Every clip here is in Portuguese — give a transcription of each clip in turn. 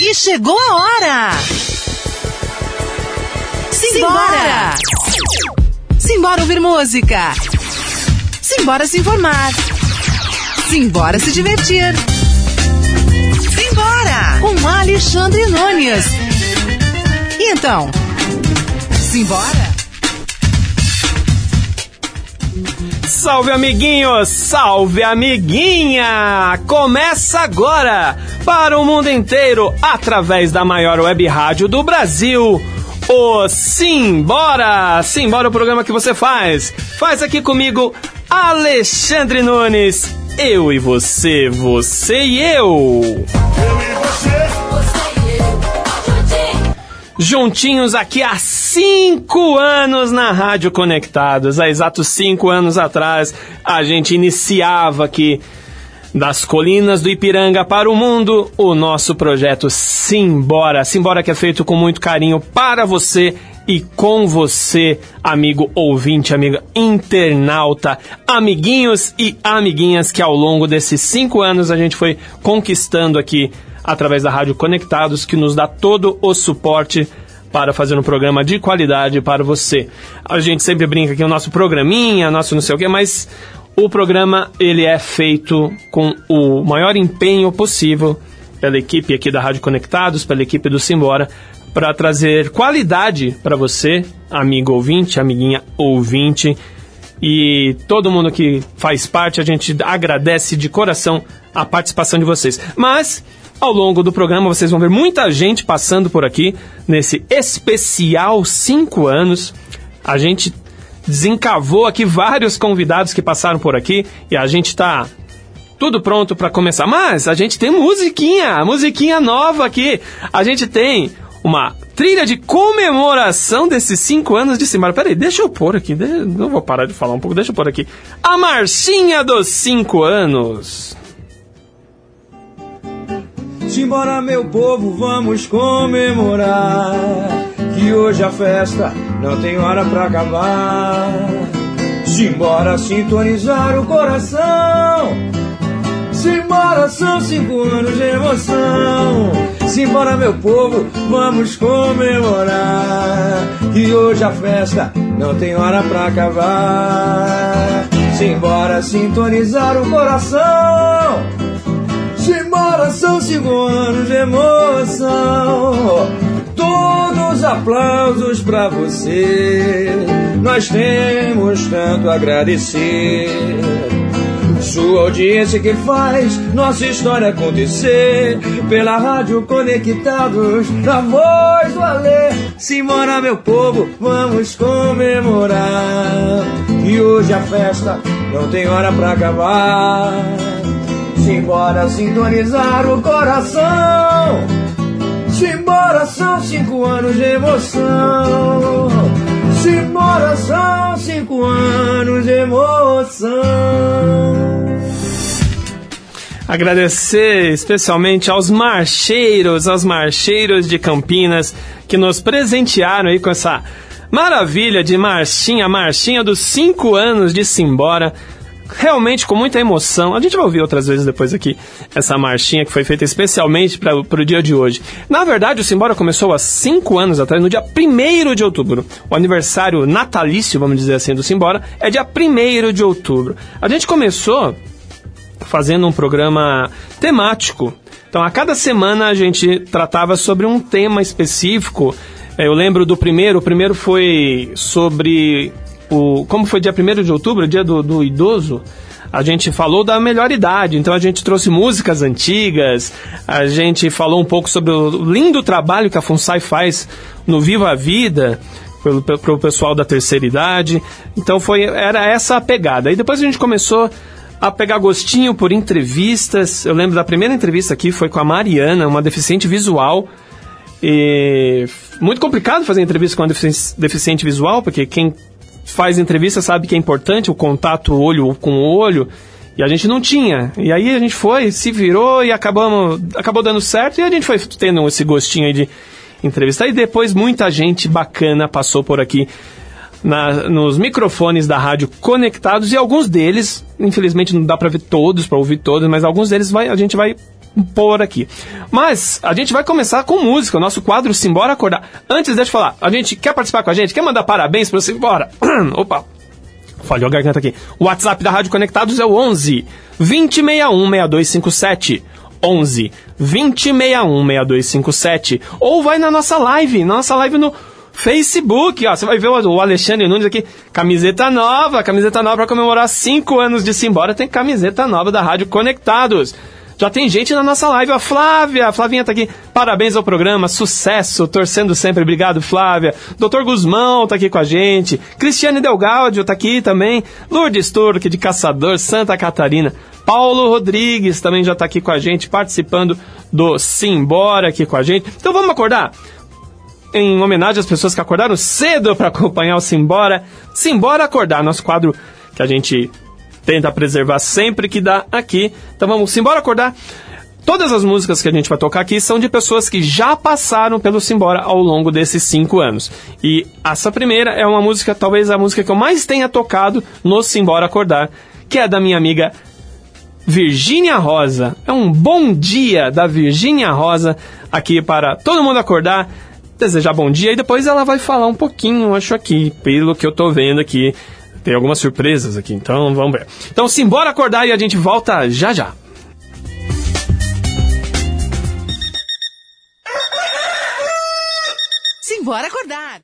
E chegou a hora! Simbora! Simbora ouvir música! Simbora se informar! Simbora se divertir! Simbora! Com Alexandre Nunes! E então? Simbora? Salve amiguinhos, salve amiguinha! Começa agora para o mundo inteiro através da maior web rádio do Brasil. O Simbora! Simbora o programa que você faz. Faz aqui comigo Alexandre Nunes. Eu e você, você e eu. Eu e você. Juntinhos aqui há cinco anos na Rádio Conectados. Há exatos cinco anos atrás, a gente iniciava aqui das colinas do Ipiranga para o mundo o nosso projeto Simbora. Simbora que é feito com muito carinho para você e com você, amigo ouvinte, amigo internauta, amiguinhos e amiguinhas que ao longo desses cinco anos a gente foi conquistando aqui através da Rádio Conectados, que nos dá todo o suporte para fazer um programa de qualidade para você. A gente sempre brinca aqui o nosso programinha, nosso não sei o quê, mas o programa ele é feito com o maior empenho possível pela equipe aqui da Rádio Conectados, pela equipe do Simbora, para trazer qualidade para você, amigo ouvinte, amiguinha ouvinte. E todo mundo que faz parte, a gente agradece de coração a participação de vocês. Mas ao longo do programa vocês vão ver muita gente passando por aqui nesse especial 5 anos. A gente desencavou aqui vários convidados que passaram por aqui e a gente está tudo pronto para começar. Mas a gente tem musiquinha, musiquinha nova aqui. A gente tem uma trilha de comemoração desses cinco anos de Simbora. Peraí, deixa eu pôr aqui, não vou parar de falar um pouco, deixa eu pôr aqui. A marchinha dos cinco anos. Simbora, meu povo, vamos comemorar. Que hoje a festa não tem hora pra acabar. Simbora sintonizar o coração. Simbora, são cinco anos de emoção. Simbora, meu povo, vamos comemorar. Que hoje a festa não tem hora pra acabar. Simbora sintonizar o coração. Simbora, são cinco anos de emoção. Todos aplausos pra você. Nós temos tanto a agradecer. Sua audiência que faz nossa história acontecer. Pela rádio Conectados, na voz do Alê. Simbora, meu povo, vamos comemorar. E hoje a festa não tem hora pra acabar. Simbora sintonizar o coração. Simbora, são cinco anos de emoção. Simbora, são cinco anos de emoção. Agradecer especialmente aos marcheiros, aos marcheiros de Campinas que nos presentearam aí com essa maravilha de marchinha, marchinha dos cinco anos de Simbora realmente com muita emoção. A gente vai ouvir outras vezes depois aqui essa marchinha que foi feita especialmente para o dia de hoje. Na verdade, o Simbora começou há cinco anos atrás, no dia 1 de outubro. O aniversário natalício, vamos dizer assim, do Simbora é dia 1 de outubro. A gente começou fazendo um programa temático. Então, a cada semana a gente tratava sobre um tema específico. Eu lembro do primeiro, o primeiro foi sobre o, como foi dia 1 de outubro, dia do, do idoso, a gente falou da melhor idade, então a gente trouxe músicas antigas, a gente falou um pouco sobre o lindo trabalho que a FUNSAI faz no Viva a Vida, para o pessoal da terceira idade. Então foi era essa a pegada. E depois a gente começou a pegar gostinho por entrevistas. Eu lembro da primeira entrevista aqui foi com a Mariana, uma deficiente visual. E muito complicado fazer entrevista com uma deficiente visual, porque quem faz entrevista sabe que é importante o contato olho com olho. E a gente não tinha. E aí a gente foi, se virou e acabamos, acabou dando certo. E a gente foi tendo esse gostinho aí de entrevista. E depois muita gente bacana passou por aqui na, nos microfones da rádio conectados. E alguns deles, infelizmente não dá para ver todos, para ouvir todos, mas alguns deles vai, a gente vai pôr aqui. Mas a gente vai começar com música, o nosso quadro Simbora Acordar. Antes, deixa eu falar, a gente quer participar com a gente? Quer mandar parabéns para você? Bora! Opa! Falhou a garganta aqui. O WhatsApp da Rádio Conectados é o 11 2061 6257. 11 2061 6257. Ou vai na nossa live, nossa live no Facebook, ó, você vai ver o Alexandre Nunes aqui, camiseta nova, camiseta nova para comemorar 5 anos de Simbora, tem camiseta nova da Rádio Conectados. Já tem gente na nossa live, a Flávia, a Flavinha tá aqui. Parabéns ao programa, sucesso, torcendo sempre. Obrigado, Flávia. Doutor Guzmão tá aqui com a gente. Cristiane Delgaudio tá aqui também. Lourdes Turque, de Caçador, Santa Catarina. Paulo Rodrigues também já tá aqui com a gente, participando do Simbora aqui com a gente. Então vamos acordar? Em homenagem às pessoas que acordaram cedo para acompanhar o Simbora. Simbora acordar, nosso quadro que a gente tenta preservar sempre que dá aqui. Então vamos embora acordar. Todas as músicas que a gente vai tocar aqui são de pessoas que já passaram pelo Simbora ao longo desses cinco anos. E essa primeira é uma música, talvez a música que eu mais tenha tocado no Simbora Acordar, que é da minha amiga Virgínia Rosa. É um bom dia da Virgínia Rosa aqui para todo mundo acordar, desejar bom dia e depois ela vai falar um pouquinho, acho aqui, pelo que eu tô vendo aqui tem algumas surpresas aqui, então vamos ver. Então, simbora acordar e a gente volta já já. Simbora acordar.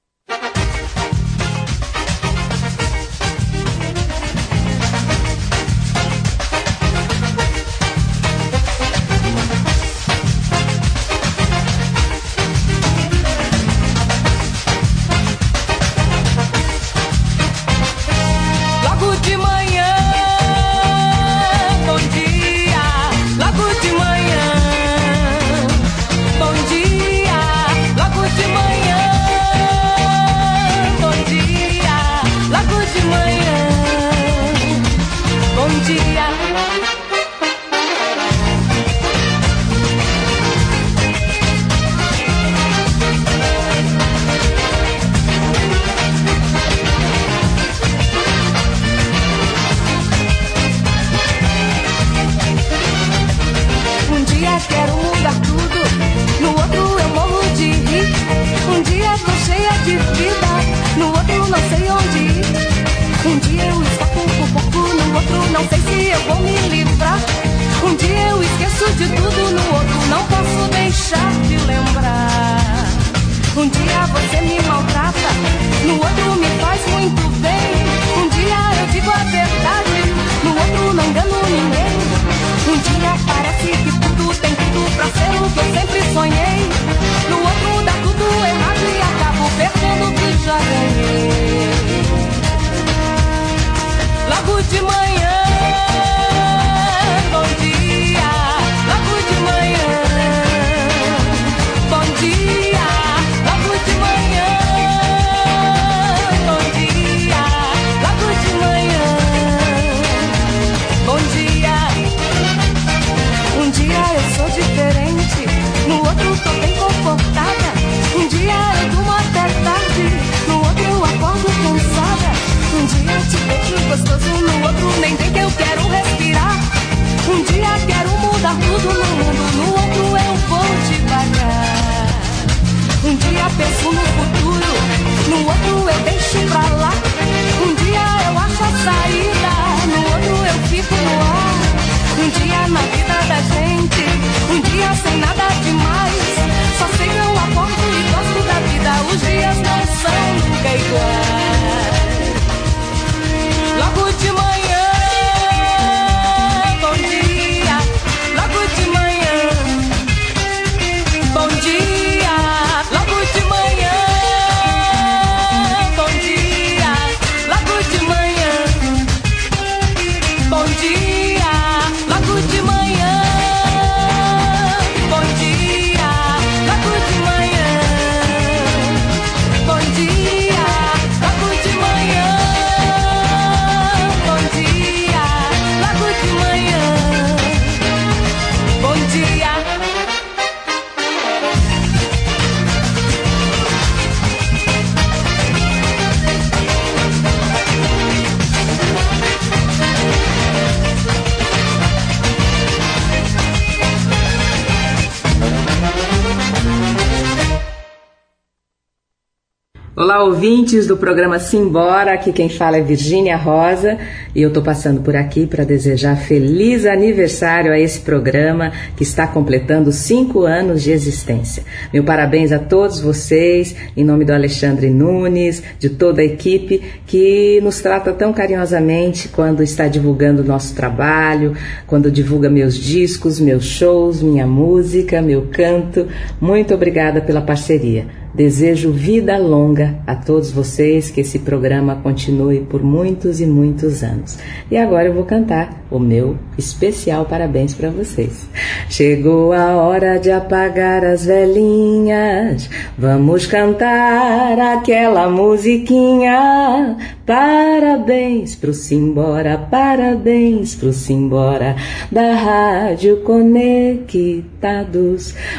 Ouvintes do programa Simbora. Aqui quem fala é Virgínia Rosa e eu estou passando por aqui para desejar feliz aniversário a esse programa que está completando cinco anos de existência. Meu parabéns a todos vocês, em nome do Alexandre Nunes, de toda a equipe que nos trata tão carinhosamente quando está divulgando o nosso trabalho, quando divulga meus discos, meus shows, minha música, meu canto. Muito obrigada pela parceria. Desejo vida longa a todos vocês, que esse programa continue por muitos e muitos anos. E agora eu vou cantar o meu especial parabéns para vocês. Chegou a hora de apagar as velhinhas, vamos cantar aquela musiquinha. Parabéns pro Simbora, parabéns pro Simbora da Rádio Conectados.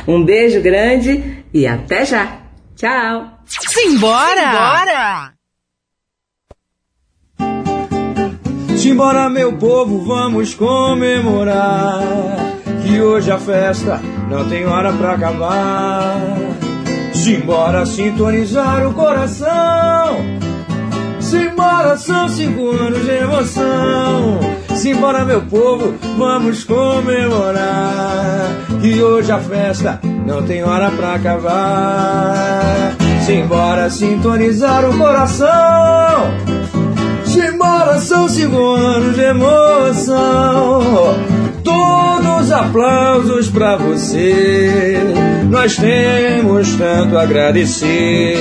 Um beijo grande e até já! Tchau! Simbora! Simbora! Simbora, meu povo, vamos comemorar. Que hoje a festa não tem hora pra acabar. Simbora sintonizar o coração. Simbora, são cinco anos de emoção. Simbora, meu povo, vamos comemorar. Que hoje a festa não tem hora pra acabar. Simbora sintonizar o coração. Simbora, são anos de emoção. Todos aplausos pra você. Nós temos tanto a agradecer.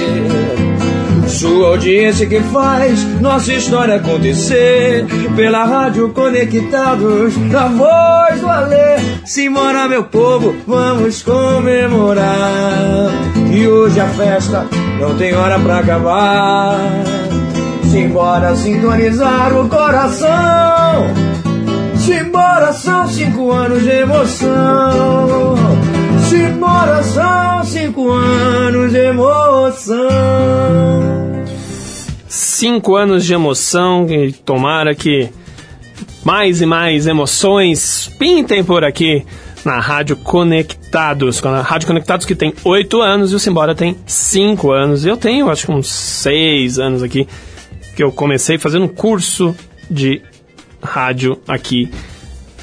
Sua audiência que faz nossa história acontecer. Pela rádio Conectados, na voz do Alê. Simbora, meu povo, vamos comemorar. E hoje a festa não tem hora pra acabar. Simbora sintonizar o coração. Simbora, são cinco anos de emoção. Simbora, são cinco anos de emoção cinco anos de emoção e tomara que mais e mais emoções pintem por aqui na Rádio Conectados. A Rádio Conectados que tem oito anos e o Simbora tem cinco anos. Eu tenho acho que uns seis anos aqui que eu comecei fazendo um curso de rádio aqui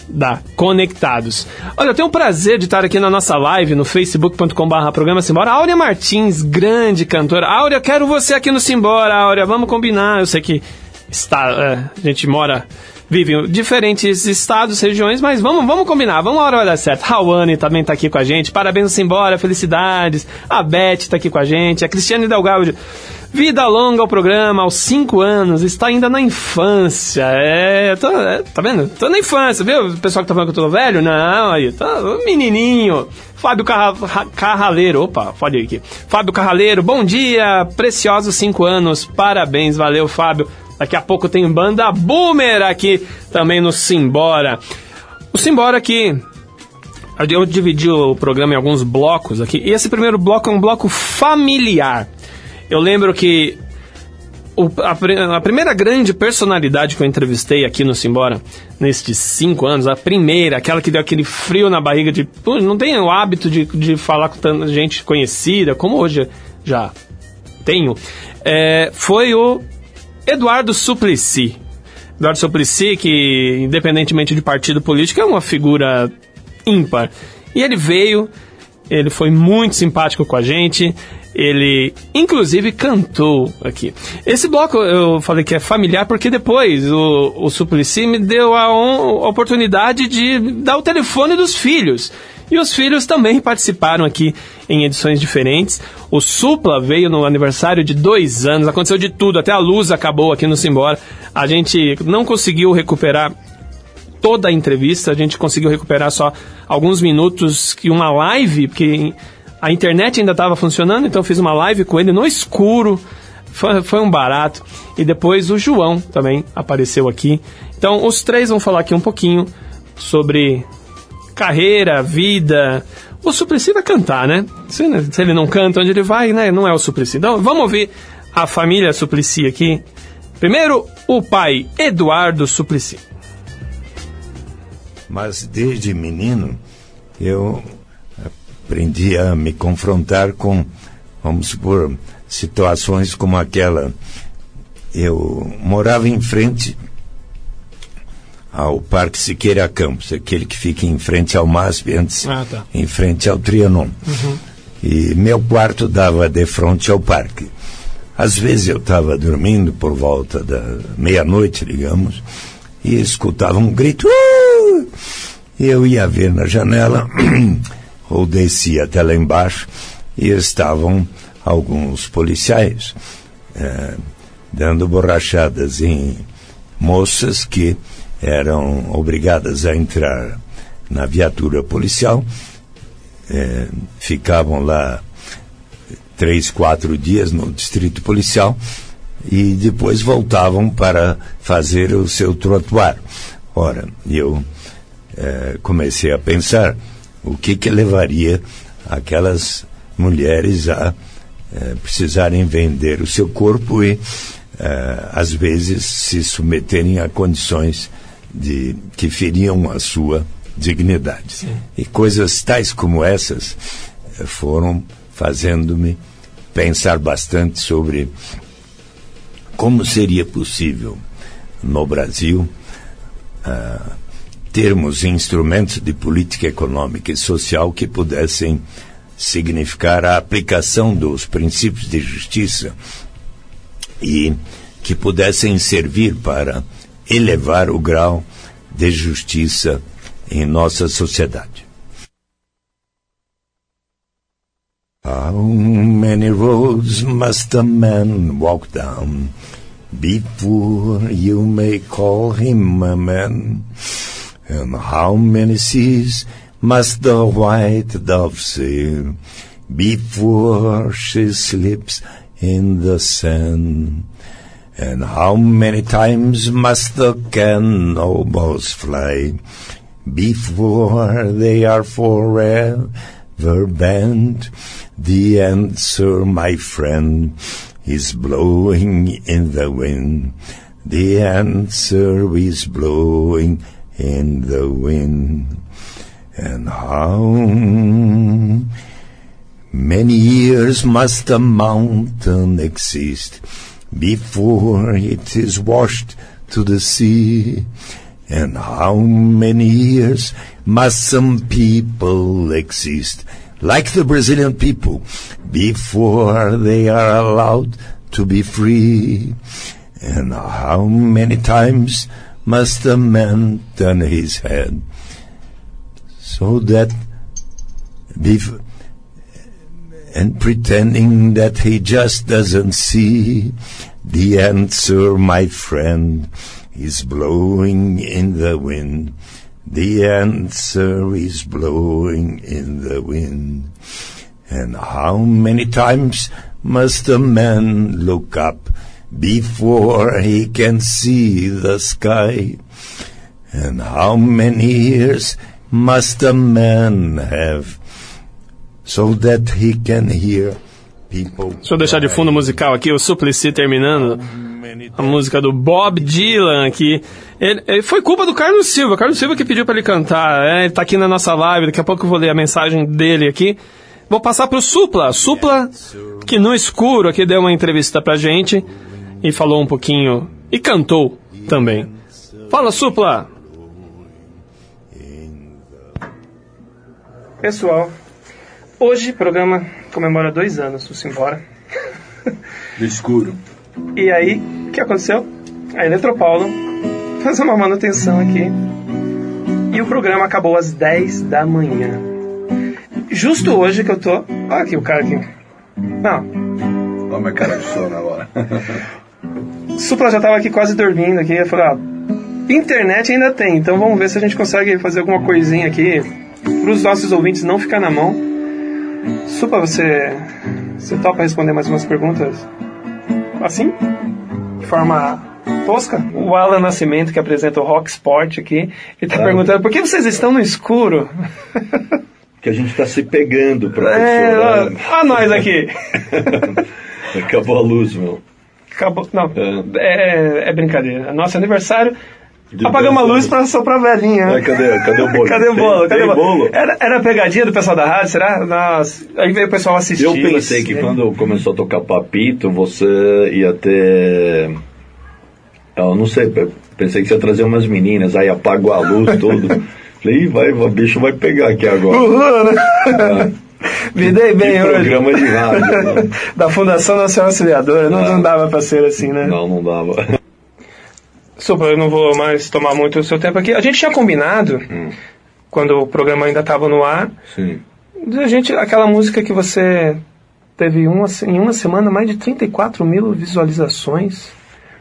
da Conectados. Olha, eu tenho o prazer de estar aqui na nossa live no facebook.com.br programa Simbora. Áurea Martins, grande cantora. Áurea, quero você aqui no Simbora, Áurea, vamos combinar. Eu sei que está, é, a gente mora, vive em diferentes estados, regiões, mas vamos, vamos combinar, vamos a hora dar certo. Rawane também está aqui com a gente, parabéns Simbora, felicidades. A Beth está aqui com a gente, a Cristiane Delgado Vida longa ao programa, aos 5 anos, está ainda na infância. É, tô, é, tá vendo? Tô na infância, viu? O pessoal que tá falando que eu tô velho, não, aí, tá menininho. Fábio Carra, Carraleiro, opa, ir aqui. Fábio Carraleiro, bom dia, preciosos 5 anos, parabéns, valeu, Fábio. Daqui a pouco tem banda Boomer aqui também no Simbora. O Simbora aqui eu dividi o programa em alguns blocos aqui. E esse primeiro bloco é um bloco familiar. Eu lembro que o, a, a, primeira grande personalidade que eu entrevistei aqui no Simbora, nestes cinco anos, a primeira, aquela que deu aquele frio na barriga de. não tenho o hábito de, de falar com tanta gente conhecida, como hoje já tenho, é, foi o Eduardo Suplicy. Eduardo Suplicy, que independentemente de partido político, é uma figura ímpar. E ele veio, ele foi muito simpático com a gente. Ele, inclusive, cantou aqui. Esse bloco eu falei que é familiar porque depois o, o Suplicy me deu a, on, a oportunidade de dar o telefone dos filhos. E os filhos também participaram aqui em edições diferentes. O Supla veio no aniversário de dois anos, aconteceu de tudo, até a luz acabou aqui no Simbora. A gente não conseguiu recuperar toda a entrevista, a gente conseguiu recuperar só alguns minutos que uma live, porque a internet ainda estava funcionando, então fiz uma live com ele no escuro. Foi, foi, um barato. E depois o João também apareceu aqui. Então os três vão falar aqui um pouquinho sobre carreira, vida. O Suplicy vai cantar, né? Se, se, ele não canta onde ele vai, né? Não é o Suplicy. Então vamos ouvir a família Suplicy aqui. Primeiro, o pai Eduardo Suplicy. Mas desde menino eu aprendi a me confrontar com Vamos supor situações como aquela. Eu morava em frente ao Parque Siqueira Campos, aquele que fica em frente ao MASP, antes Ah, tá. em frente ao Trianon. E meu quarto dava de frente ao parque. Às vezes eu estava dormindo por volta da meia-noite, digamos, e escutava um grito. "Uh!" Eu ia ver na janela, ou descia até lá embaixo, e estavam alguns policiais eh, dando borrachadas em moças que eram obrigadas a entrar na viatura policial, eh, ficavam lá três, quatro dias no distrito policial e depois voltavam para fazer o seu trotuar. Ora, eu eh, comecei a pensar o que que levaria aquelas mulheres a eh, precisarem vender o seu corpo e às vezes se submeterem a condições de que feriam a sua dignidade. E coisas tais como essas eh, foram fazendo-me pensar bastante sobre como seria possível no Brasil ah, termos instrumentos de política econômica e social que pudessem significar a aplicação dos princípios de justiça e que pudessem servir para elevar o grau de justiça em nossa sociedade. How many roads must a man walk down before you may call him a man? And how many seas must the white dove sail before she slips in the sand? And how many times must the cannonballs fly before they are forever banned? The answer, my friend, is blowing in the wind. The answer is blowing in the wind. And how many years must a mountain exist before it is washed to the sea? And how many years must some people exist, like the Brazilian people, before they are allowed to be free? And how many times must a man turn his head so that bef- and pretending that he just doesn't see the answer, my friend, is blowing in the wind. The answer is blowing in the wind. And how many times must a man look up before he can see the sky? And how many years must a man have so that he can hear people? Deixa eu deixar de fundo musical aqui o Suplicy terminando. A música do Bob Dylan aqui. Ele, ele- foi culpa do Carlos Silva. Carlos Silva que pediu pra ele cantar. É, ele tá aqui na nossa live. Daqui a pouco eu vou ler a mensagem dele aqui. Vou passar pro Supla. Supla, que no escuro aqui deu uma entrevista pra gente e falou um pouquinho. E cantou também. Fala, Supla! Pessoal, hoje o programa comemora dois anos do Simbora. Do escuro. E aí, o que aconteceu? A Eletropaulo fez uma manutenção aqui. E o programa acabou às 10 da manhã. Justo hoje que eu tô. Olha aqui o cara aqui. Não, Olha minha cara de sono agora. Supla já tava aqui quase dormindo aqui. Eu falei, ó, internet ainda tem, então vamos ver se a gente consegue fazer alguma coisinha aqui para os nossos ouvintes não ficar na mão. Supla, você, você topa responder mais umas perguntas? Assim? De forma tosca? O Alan Nascimento, que apresenta o Rock Sport aqui, ele tá perguntando, por que vocês estão no escuro? Que a gente tá se pegando, É, professor. ó, ó nós aqui. Acabou a luz, meu. Acabou. Não, é, é brincadeira. Nosso aniversário Apagamos a luz pra soprar velhinha. Ai, cadê, cadê o bolo? Cadê o bolo? Tem- Cadê tem o bolo? Era, era a pegadinha do pessoal da rádio, será? Nossa. Aí veio o pessoal assistir. Eu pensei que quando começou a tocar papito, você ia ter. Eu não sei, pe- pensei que você ia trazer umas meninas, aí apagou a luz, tudo. Falei, vai, o bicho vai pegar aqui agora. Uhul, né? É. Me dei bem Que hoje. programa de rádio. né? Da Fundação Nacional Auxiliadora. Não, Ah. não dava pra ser assim, né? Não, não dava. Supla, eu não vou mais tomar muito o seu tempo aqui. A gente tinha combinado, Hum. quando o programa ainda estava no ar, Sim. a gente, aquela música que você teve uma, em uma semana mais de 34 mil visualizações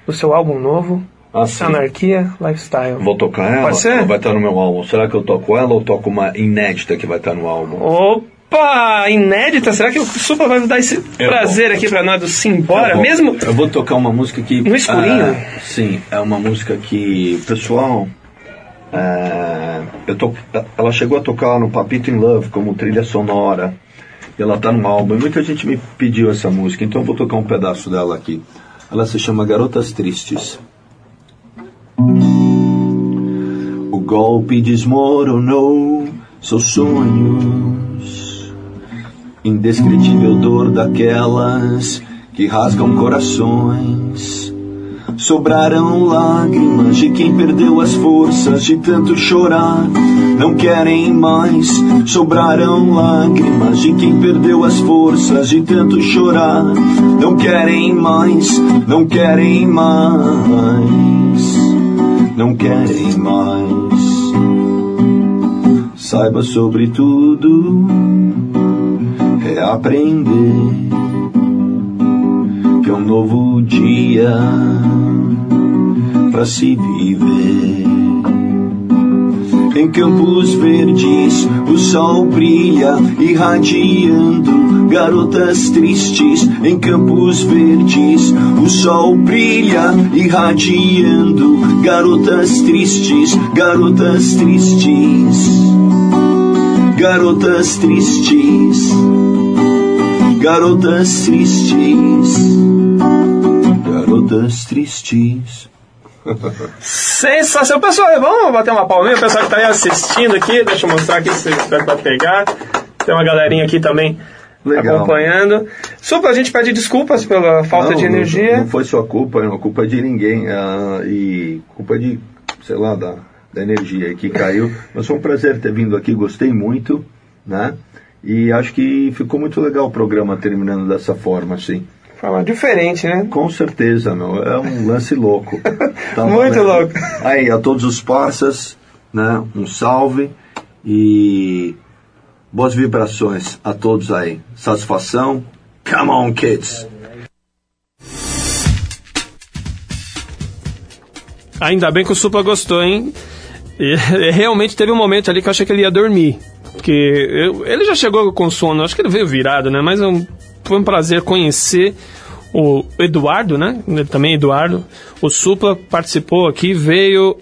do seu álbum novo, Ah. Anarquia Lifestyle. Vou tocar ela? Pode ser? Vai estar no meu álbum? Será que eu toco ela ou toco uma inédita que vai estar no álbum? Opa! Inédita? Será que o Supla vai dar esse Eu prazer vou. aqui pra nós do Simbora? Eu Mesmo Eu vou tocar uma música que. No escurinho? ah, sim, é uma música que. Pessoal. ah, eu to, ela chegou a tocar no Papito in Love como trilha sonora. Ela tá no álbum. E muita gente me pediu essa música, então eu vou tocar um pedaço dela aqui. Ela se chama Garotas Tristes. O golpe desmoronou seus sonhos. Indescritível dor daquelas que rasgam corações. Sobraram lágrimas de quem perdeu as forças de tanto chorar. Não querem mais. Sobraram lágrimas de quem perdeu as forças de tanto chorar. Não querem mais. Não querem mais. Não querem mais. Saiba sobre tudo reaprender que é um novo dia para se viver. Em campos verdes o sol brilha, irradiando garotas tristes. Em campos verdes o sol brilha, irradiando garotas tristes, garotas tristes, garotas tristes, garotas tristes, garotas tristes. Sensacional. Pessoal, vamos bater uma palminha. O pessoal que tá aí assistindo aqui, deixa eu mostrar aqui se que vai pegar. Tem uma galerinha aqui também Legal. acompanhando. Supla, a gente pede desculpas pela falta Não, de não- energia. Não, foi sua culpa, não. Culpa de ninguém. ah, e culpa de, sei lá, da, da energia aí que caiu. Mas foi um prazer ter vindo aqui, gostei muito, né? E acho que ficou muito legal o programa terminando dessa forma, assim. Fala diferente, né? Com certeza, meu. É um lance louco. Tá Muito valendo. louco. Aí, a todos os passas, né? Um salve e boas vibrações a todos aí. Satisfação. Come on, kids. Ainda bem que o Supla gostou, hein? E, realmente teve um momento ali que eu achei que ele ia dormir. Porque eu- ele já chegou com sono, acho que ele veio virado, né? Mas é foi um prazer conhecer o Eduardo, né? Ele também é Eduardo. O Supla participou aqui, veio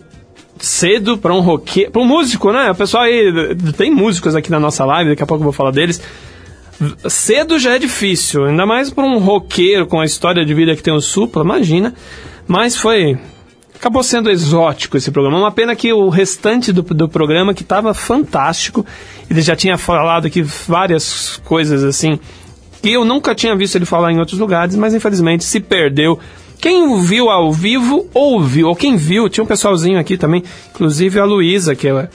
cedo para um roqueiro, para um músico, né? O pessoal aí, tem músicos aqui na nossa live, daqui a pouco eu vou falar deles. Cedo já é difícil, ainda mais para um roqueiro com a história de vida que tem o Supla, imagina. Mas foi. Acabou sendo exótico esse programa. Uma pena que o restante do, do programa, que estava fantástico, ele já tinha falado aqui várias coisas assim, que eu nunca tinha visto ele falar em outros lugares, mas infelizmente se perdeu. Quem o viu ao vivo, ouviu, ou quem viu, tinha um pessoalzinho aqui também, inclusive a Luísa, que é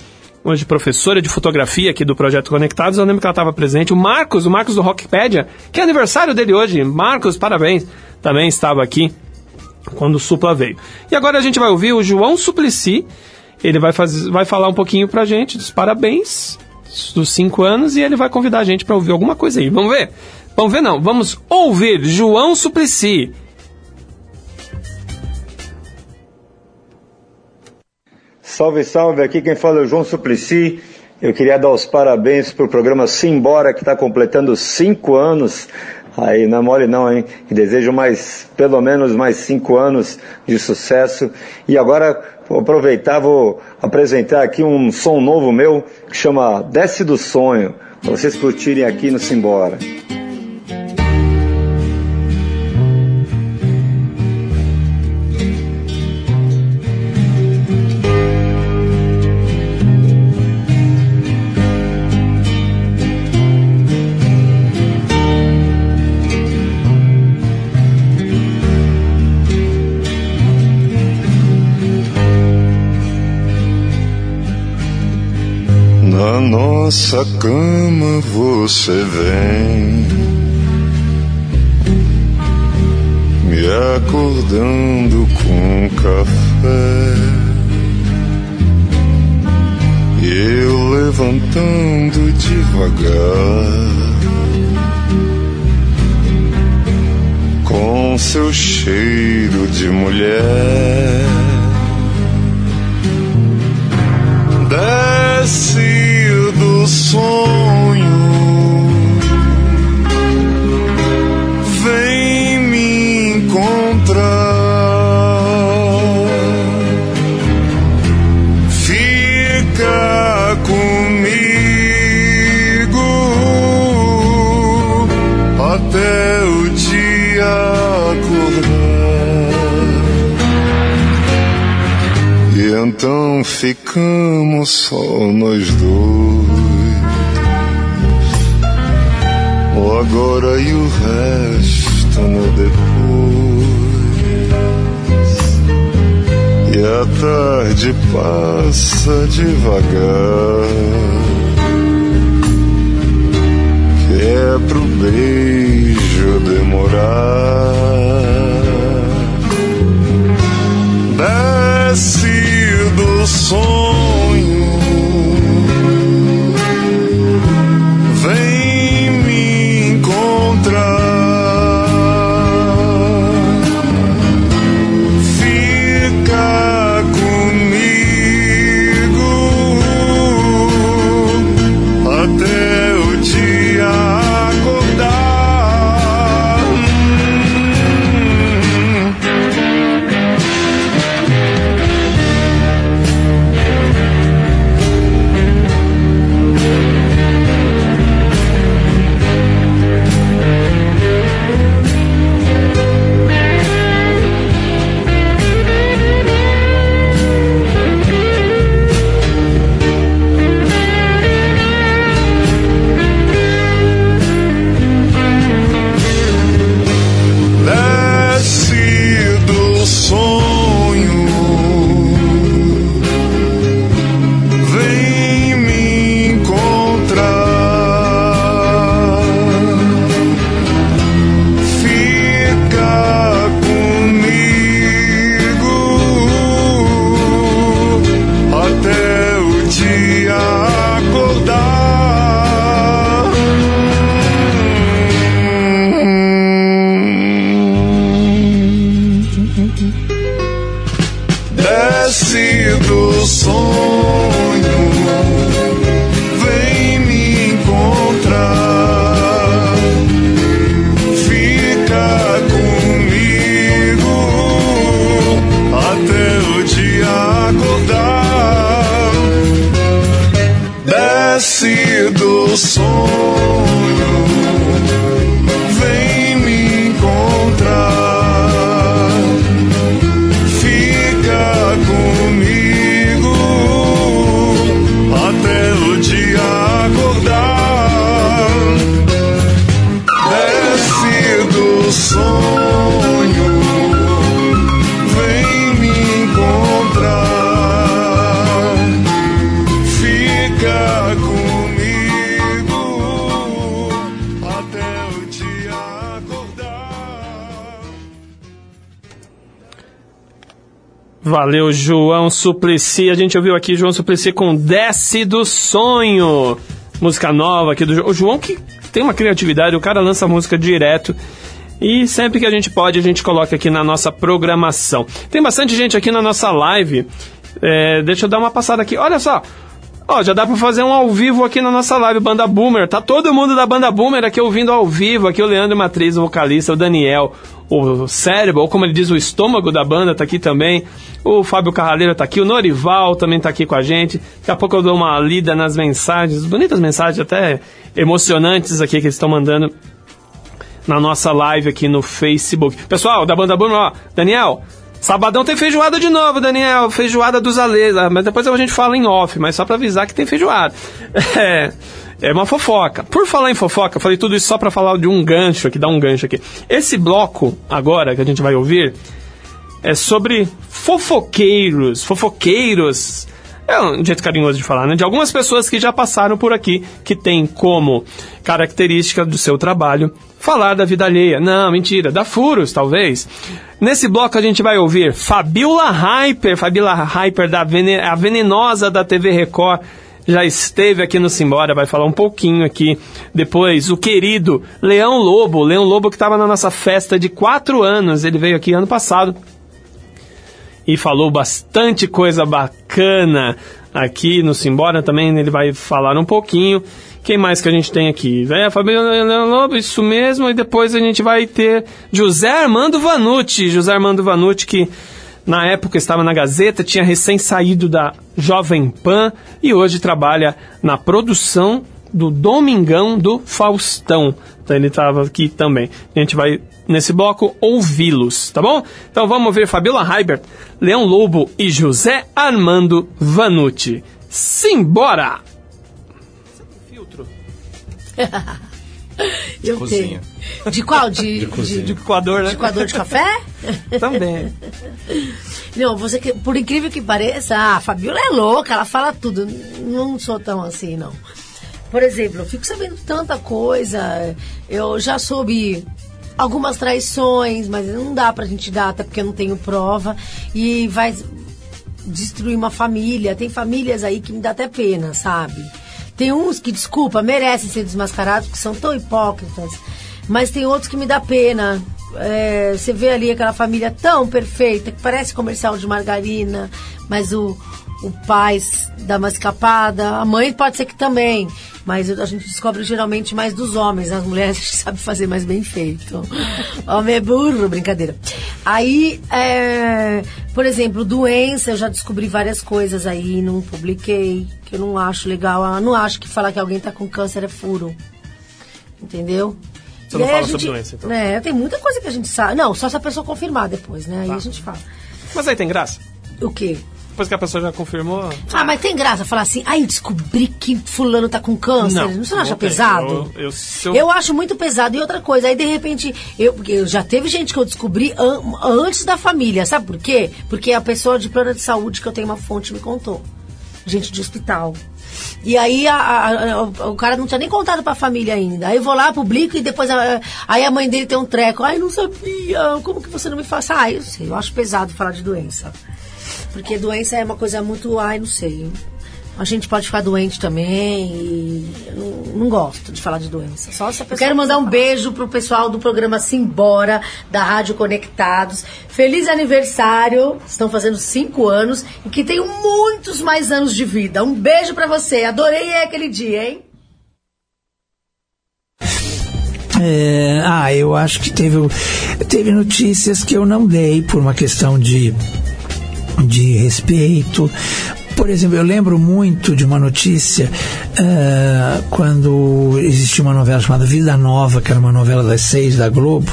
hoje professora de fotografia aqui do Projeto Conectados, eu lembro que ela estava presente. O Marcos, o Marcos do Rockpedia, que é aniversário dele hoje. Marcos, parabéns, também estava aqui quando o Supla veio. E agora a gente vai ouvir o João Suplicy, ele vai, fazer, vai falar um pouquinho pra gente dos parabéns dos cinco anos e ele vai convidar a gente para ouvir alguma coisa aí. Vamos ver? Vamos ver não, vamos ouvir João Suplicy. Salve, salve, aqui quem fala é o João Suplicy. Eu queria dar os parabéns pro programa Simbora, que está completando cinco anos. Aí, não é mole não, hein? Desejo mais, pelo menos mais cinco anos de sucesso. E agora, vou aproveitar, vou apresentar aqui um som novo meu, que chama Desce do Sonho, para vocês curtirem aqui no Simbora. Nossa cama você vem me acordando com café. E eu levantando devagar com seu cheiro de mulher. Desce sonho. Vem me encontrar. Fica comigo até o dia acordar. E então ficamos só nós dois. Agora e o resto no depois. E a tarde passa devagar. Que é pro beijo demorar. Desce do sonho. Até Valeu, João Suplicy. A gente ouviu aqui João Suplicy com Desce do Sonho. Música nova aqui do João. O João que tem uma criatividade, o cara lança música direto. E sempre que a gente pode, a gente coloca aqui na nossa programação. Tem bastante gente aqui na nossa live. É, deixa eu dar uma passada aqui. Olha só. Ó, já dá pra fazer um ao vivo aqui na nossa live, Banda Boomer. Tá todo mundo da Banda Boomer aqui ouvindo ao vivo. Aqui o Leandro Matriz, o vocalista, o Daniel, o cérebro, ou como ele diz, o estômago da banda tá aqui também. O Fábio Carraleiro tá aqui, o Norival também tá aqui com a gente. Daqui a pouco eu dou uma lida nas mensagens, bonitas mensagens, até emocionantes aqui que eles estão mandando na nossa live aqui no Facebook. Pessoal, da Banda Boomer, ó, Daniel, Sabadão tem feijoada de novo, Daniel. Feijoada dos Alês. Ah, Mas depois a gente fala em off, mas só pra avisar que tem feijoada. É, é uma fofoca. Por falar em fofoca, falei tudo isso só pra falar de um gancho aqui, dar um gancho aqui. Esse bloco, agora, que a gente vai ouvir, é sobre fofoqueiros. Fofoqueiros é um jeito carinhoso de falar, né? De algumas pessoas que já passaram por aqui, que tem como característica do seu trabalho falar da vida alheia. Não, mentira, da furos, talvez. Nesse bloco a gente vai ouvir Fabiola Hyper, Fabiola Hyper, da a venenosa da TV Record, já esteve aqui no Simbora, vai falar um pouquinho aqui. Depois, o querido Leão Lobo, Leão Lobo que estava na nossa festa de quatro anos, ele veio aqui ano passado e falou bastante coisa bacana aqui no Simbora também, ele vai falar um pouquinho. Quem mais que a gente tem aqui? É, Fabiano Lobo, isso mesmo, e depois a gente vai ter José Armando Vanucci, José Armando Vanucci que na época estava na Gazeta, tinha recém saído da Jovem Pan e hoje trabalha na produção do Domingão do Faustão. Então ele estava aqui também. A gente vai, nesse bloco, ouvi-los, tá bom? Então vamos ver Fabiola Heibert, Leão Lobo e José Armando Vanucci. Simbora! Eu cozinha. tenho. De qual? De, De cozinha. De coador, né? de coador de café? Também. Não, você que, por incrível que pareça, a Fabiola é louca, ela fala tudo. Não sou tão assim, não. Por exemplo, eu fico sabendo tanta coisa. Eu já soube algumas traições, mas não dá pra gente dar, até porque eu não tenho prova. E vai destruir uma família. Tem famílias aí que me dá até pena, sabe? Tem uns que, desculpa, merecem ser desmascarados, porque são tão hipócritas. Mas tem outros que me dá pena. É, você vê ali aquela família tão perfeita, que parece comercial de margarina, mas o, o pai dá uma escapada, a mãe pode ser que também, mas a gente descobre geralmente mais dos homens, as mulheres a gente sabe fazer mais bem feito. Homem é burro, brincadeira. Aí, é, por exemplo, doença, eu já descobri várias coisas aí, não publiquei, que eu não acho legal, eu não acho que falar que alguém tá com câncer é furo. Entendeu? Você não E a fala sobre gente- doença, então? É, tem muita coisa que a gente sabe. Não, só se a pessoa confirmar depois, né? Aí Tá. a gente fala. Mas aí tem graça. O quê? Depois que a pessoa já confirmou. Ah, mas tem graça falar assim, ai, descobri que fulano tá com câncer. Não, você não acha tem. pesado? Eu, eu, eu- Eu acho muito pesado. E outra coisa, aí de repente, eu, eu já teve gente que eu descobri an- antes da família. Sabe por quê? Porque a pessoa de plano de saúde que eu tenho uma fonte me contou. Gente de hospital. E aí a- a- a- o cara não tinha nem contado pra família ainda. Aí eu vou lá, publico e depois aí a mãe dele tem um treco. Ai, não sabia. Como que você não me faz? Ah, eu sei. Eu acho pesado falar de doença. Porque doença é uma coisa muito. Ai, não sei. A gente pode ficar doente também e eu não, gosto de falar de doença. Só se a pessoa quero mandar um beijo pro pessoal do programa Simbora, da Rádio Conectados. Feliz aniversário, estão fazendo cinco anos e que tenham muitos mais anos de vida. Um beijo pra você, adorei aquele dia, hein? É, ah, eu acho que teve, teve notícias que eu não dei por uma questão de, de respeito. Por exemplo, eu lembro muito de uma notícia ah, quando existia uma novela chamada Vida Nova, que era uma novela das seis da Globo,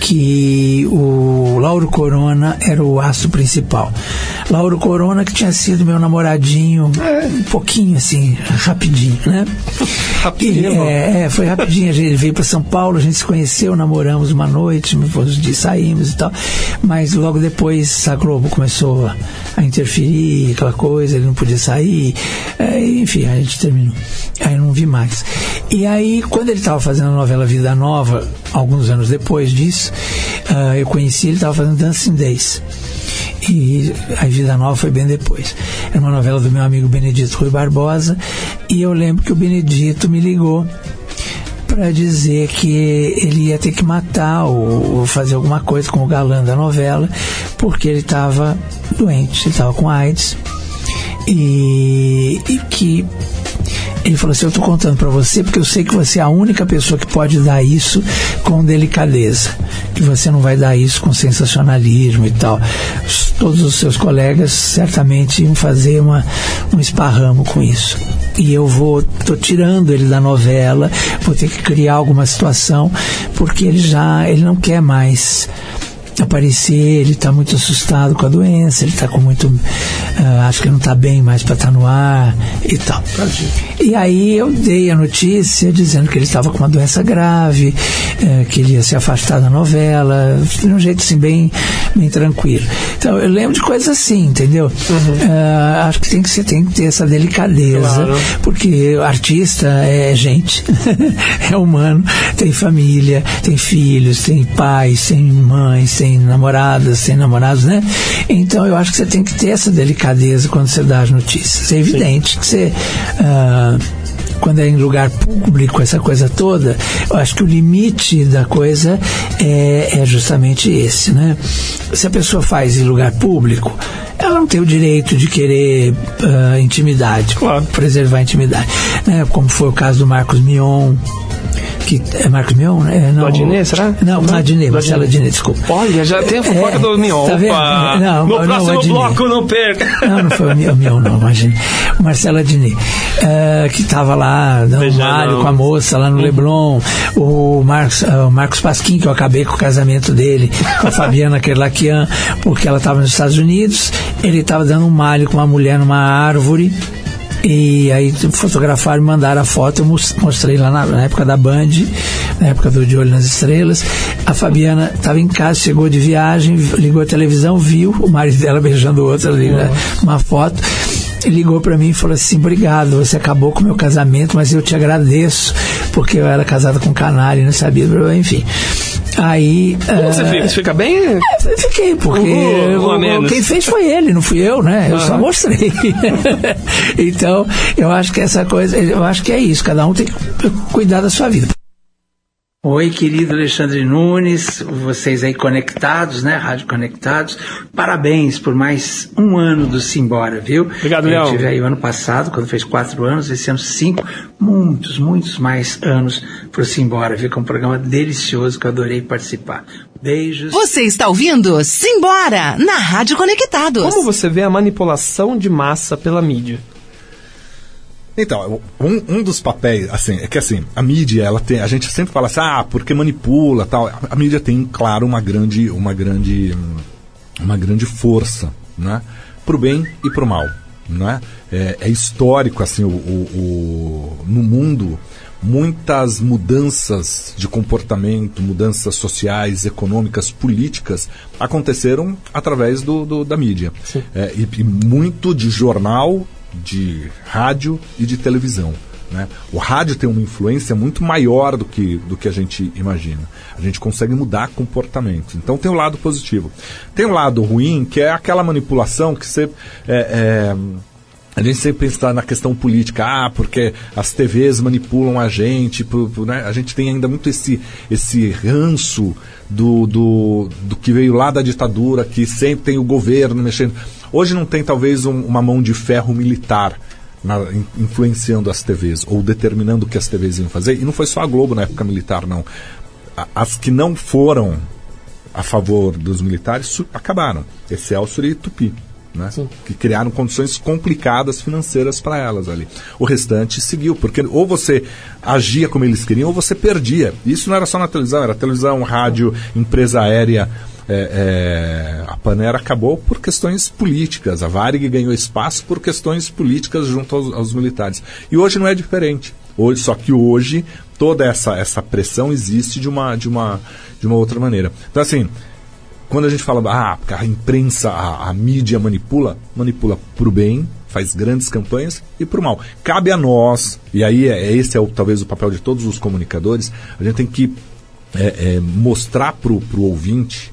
que o Lauro Corona era o aço principal. Lauro Corona que tinha sido meu namoradinho um pouquinho assim, rapidinho, né? Rapidinho, E, é, é, foi rapidinho. Ele veio para São Paulo, a gente se conheceu, namoramos uma noite, outros dias saímos e tal. Mas logo depois a Globo começou a- interferir, aquela coisa, ele não podia sair. É, enfim, a gente terminou. Aí eu não vi mais. E aí, quando ele estava fazendo a novela Vida Nova, alguns anos depois disso, ah, eu conheci ele, estava fazendo Dancing Days. E a Vida Nova foi bem depois. Era uma novela do meu amigo Benedito Rui Barbosa. E eu lembro que o Benedito me ligou para dizer que ele ia ter que matar ou, ou fazer alguma coisa com o galã da novela, porque ele estava doente, ele estava com AIDS. E, e que ele falou assim: Eu estou contando para você porque eu sei que você é a única pessoa que pode dar isso com delicadeza, que você não vai dar isso com sensacionalismo e tal. Os- Todos os seus colegas certamente iam fazer uma, um esparramo com isso. E eu vou, tô tirando ele da novela, vou ter que criar alguma situação, porque ele já, ele não quer mais aparecer, ele está muito assustado com a doença, ele está com muito. Uh, acho que não está bem mais para estar tá no ar e tal. E aí eu dei a notícia dizendo que ele estava com uma doença grave, uh, que ele ia se afastar da novela, de um jeito assim bem, bem tranquilo. Então eu lembro de coisas assim, entendeu? Uhum. Uh, acho que tem que, ser, tem que ter essa delicadeza, claro. porque o artista é gente, é humano, tem família, tem filhos, tem pais, tem mães, tem namoradas, tem namorados, né? Então eu acho que você tem que ter essa delicadeza quando você dá as notícias. É evidente Sim. que você. Uh, quando é em lugar público, essa coisa toda, eu acho que o limite da coisa é, é justamente esse, né? Se a pessoa faz em lugar público, ela não tem o direito de querer uh, intimidade, claro. preservar a intimidade, né? Como foi o caso do Marcos Mion, que é Marcos Mion, né? Não, Adnet, será? Não, não Marcela Adnet, desculpa. Olha, já tem a fofoca é, do Mion. Tá vendo? Não, no próximo não, bloco não perca. Não, não foi o Mion, não, imagina. O Marcelo Adnet, uh, que estava lá dando Mário com a moça lá no hum. Leblon. O Marcos, uh, Marcos Pasquim, que eu acabei com o casamento dele, com a Fabiana Kerlakian, porque ela estava nos Estados Unidos. Ele estava dando um malho com uma mulher numa árvore e aí fotografaram e mandaram a foto, eu mostrei lá na, na, época da Band, na época do De Olho nas Estrelas. A Fabiana estava em casa, chegou de viagem, ligou a televisão, viu o marido dela beijando o outro ali, né, uma foto ligou para mim e falou assim: Obrigado, você acabou com o meu casamento, mas eu te agradeço, porque eu era casada com um canário, não sabia, enfim. Aí. Como uh, você fica? Você fica bem? É, fiquei, porque quem fez foi ele, não fui eu, né? Eu uhum. só mostrei. então, eu acho que essa coisa, eu acho que é isso, cada um tem que cuidar da sua vida. Oi, querido Alexandre Nunes, vocês aí conectados, né? Rádio Conectados. Parabéns por mais um ano do Simbora, viu? Obrigado, Leão. Eu tive aí o ano passado, quando fez quatro anos, esse ano cinco, muitos, muitos mais anos pro Simbora, viu? Que é um programa delicioso que eu adorei participar. Beijos. Você está ouvindo Simbora, na Rádio Conectados. Como você vê a manipulação de massa pela mídia? Então, um, um dos papéis, assim, é que assim, a mídia, ela tem, a gente sempre fala assim, ah, porque manipula, tal. A, a mídia tem, claro, uma grande, uma grande, uma grande força, né? Pro bem e pro mal, né? É, é histórico, assim, o, o, o, no mundo, muitas mudanças de comportamento, mudanças sociais, econômicas, políticas aconteceram através do, do da mídia. É, e, e, muito de jornal de rádio e de televisão. Né? O rádio tem uma influência muito maior do que, do que a gente imagina. A gente consegue mudar comportamento. Então tem o um lado positivo. Tem o um lado ruim, que é aquela manipulação que você. É, é, a gente sempre pensa na questão política, ah, porque as TVs manipulam a gente, né? a gente tem ainda muito esse, esse ranço do, do, do que veio lá da ditadura, que sempre tem o governo mexendo. Hoje não tem talvez um, uma mão de ferro militar na, in, influenciando as TVs ou determinando o que as TVs iam fazer. E não foi só a Globo na época militar, não. As que não foram a favor dos militares acabaram. Excelsior e Tupi. Né? que criaram condições complicadas financeiras para elas ali. O restante seguiu, porque ou você agia como eles queriam ou você perdia. Isso não era só na televisão, era televisão, rádio, empresa aérea, é, é, a Panera acabou por questões políticas. A Varig ganhou espaço por questões políticas junto aos, aos militares. E hoje não é diferente. Hoje, só que hoje toda essa, essa pressão existe de uma, de, uma, de uma outra maneira. Então, assim, quando a gente fala, ah, a imprensa, a, a mídia manipula, manipula para o bem, faz grandes campanhas e para o mal. Cabe a nós, e aí é, é, esse é o, talvez o papel de todos os comunicadores, a gente tem que é, é, mostrar para o ouvinte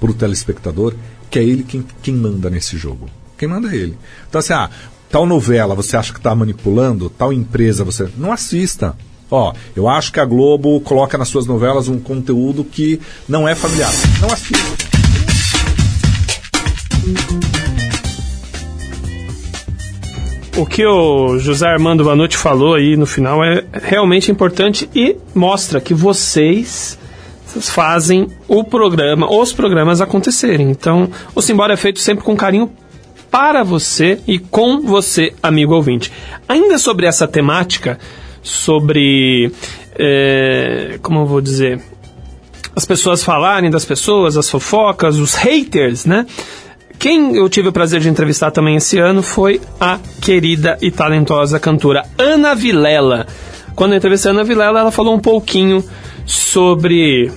para o telespectador que é ele quem, quem manda nesse jogo. Quem manda é ele. Então, assim, ah, tal novela você acha que está manipulando, tal empresa você. Não assista. Ó, eu acho que a Globo coloca nas suas novelas um conteúdo que não é familiar. Não assista. O que o José Armando Vanucci falou aí no final é realmente importante e mostra que vocês fazem o programa, os programas acontecerem. Então, o Simbora é feito sempre com carinho para você e com você, amigo ouvinte. Ainda sobre essa temática, sobre. É, como eu vou dizer? as pessoas falarem das pessoas, as fofocas, os haters, né? Quem eu tive o prazer de entrevistar também esse ano foi a querida e talentosa cantora Ana Vilela. Quando eu entrevistei a Ana Vilela, ela falou um pouquinho sobre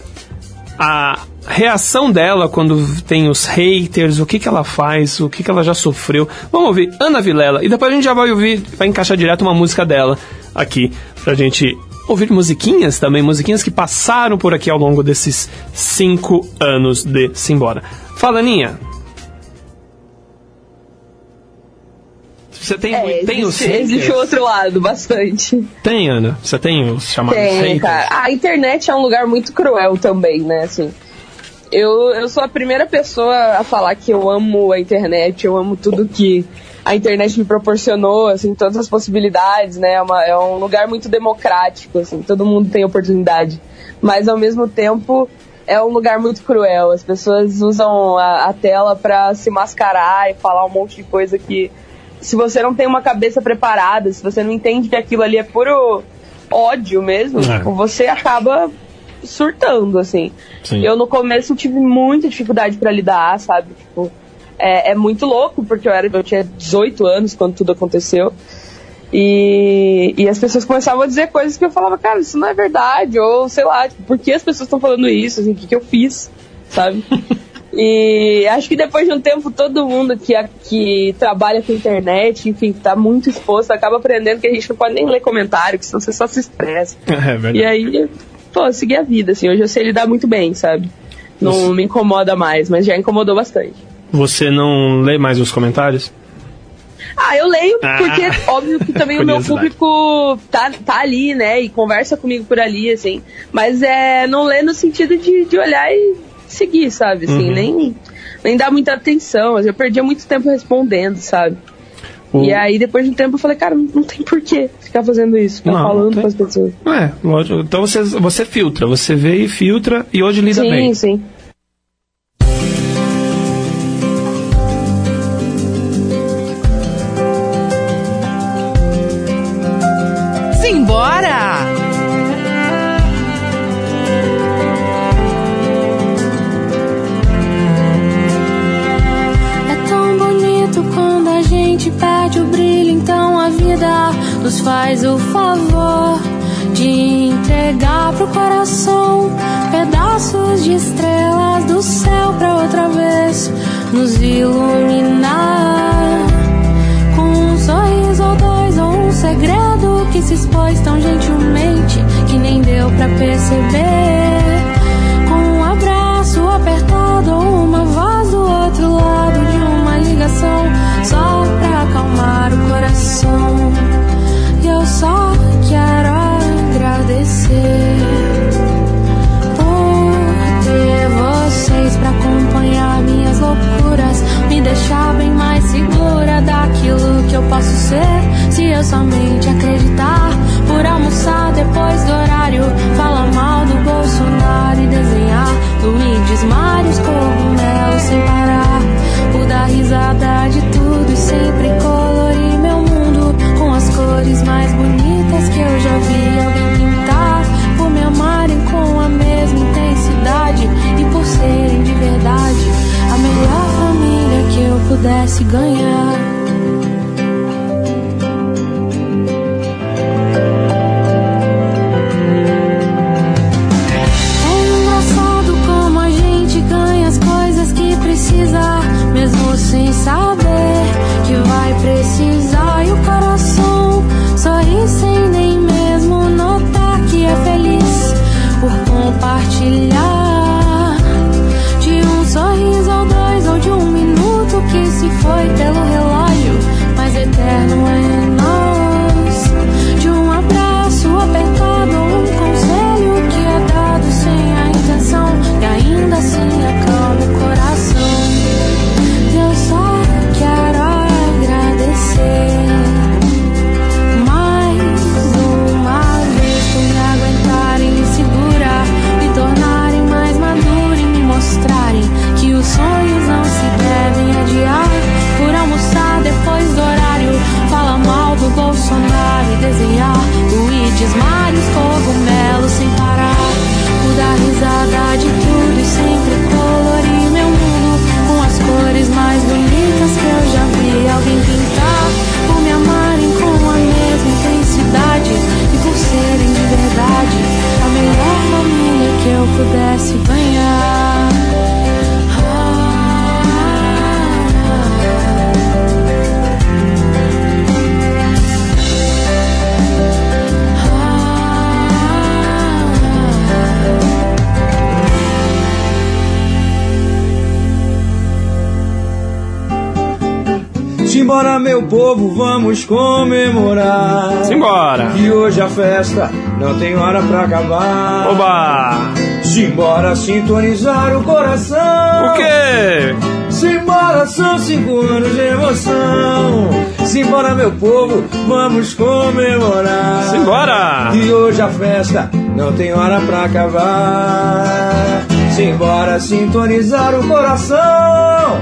a reação dela quando tem os haters, o que, que ela faz, o que, que ela já sofreu. Vamos ouvir Ana Vilela e depois a gente já vai ouvir, vai encaixar direto uma música dela aqui pra gente ouvir musiquinhas também, musiquinhas que passaram por aqui ao longo desses cinco anos de Simbora. Fala, Aninha. Você tem, É, tem os existe, existe haters? o outro lado, bastante. Tem, Ana? Você tem os chamados Tem, haters? cara. A internet é um lugar muito cruel também, né? Assim, eu, eu sou a primeira pessoa a falar que eu amo a internet, eu amo tudo que a internet me proporcionou, assim, todas as possibilidades, né? É, uma- é um lugar muito democrático, assim, todo mundo tem oportunidade. Mas ao mesmo tempo é um lugar muito cruel. As pessoas usam a, a tela pra se mascarar e falar um monte de coisa que se você não tem uma cabeça preparada, se você não entende que aquilo ali é puro ódio mesmo, É. tipo, você acaba surtando, assim. Sim. Eu no começo tive muita dificuldade pra lidar, sabe? Tipo, é, é muito louco, porque eu, era, eu tinha 18 anos quando tudo aconteceu. E, e as pessoas começavam a dizer coisas que eu falava, cara, isso não é verdade, ou sei lá, tipo, por que as pessoas estão falando isso? Assim, o que, que eu fiz? Sabe? E acho que depois de um tempo todo mundo que, que trabalha com internet, enfim, que tá muito exposto, acaba aprendendo que a gente não pode nem ler comentário, que senão você só se estressa. É verdade. E aí, pô, segui a vida, assim, hoje eu sei lidar muito bem, sabe? Não me incomoda mais, mas já incomodou bastante. Você não lê mais os comentários? Ah, eu leio Ah. porque, óbvio que também o meu público tá, tá ali, né? E conversa comigo por ali, assim. Mas é não lê no sentido de, de olhar e seguir, sabe? Assim, Uhum. nem, nem dar muita atenção. Eu perdia muito tempo respondendo, sabe? O- E aí, depois de um tempo, eu falei, cara, não tem porquê ficar fazendo isso, ficar Não, falando com as pessoas. É, lógico. Então você, você filtra, você vê e filtra e hoje lida sim, bem. sim. Simbora! Faz o favor de entregar pro coração pedaços de estrelas do céu pra outra vez nos iluminar. Com um sorriso ou dois, ou um segredo que se expôs tão gentilmente que nem deu pra perceber. Com um abraço apertado ou uma voz do outro lado de uma ligação só pra acalmar o coração. Só quero agradecer por ter vocês pra acompanhar minhas loucuras, me deixar bem mais segura daquilo que eu posso ser. Se eu somente acreditar por almoçar depois do horário, pudesse ganhar. Simbora, meu povo, vamos comemorar. Simbora. Que hoje a festa não tem hora pra acabar. Oba! Simbora sintonizar o coração. O quê? Simbora, são cinco anos de emoção. Simbora, meu povo, vamos comemorar. Simbora! Que hoje a festa não tem hora pra acabar. Simbora sintonizar o coração.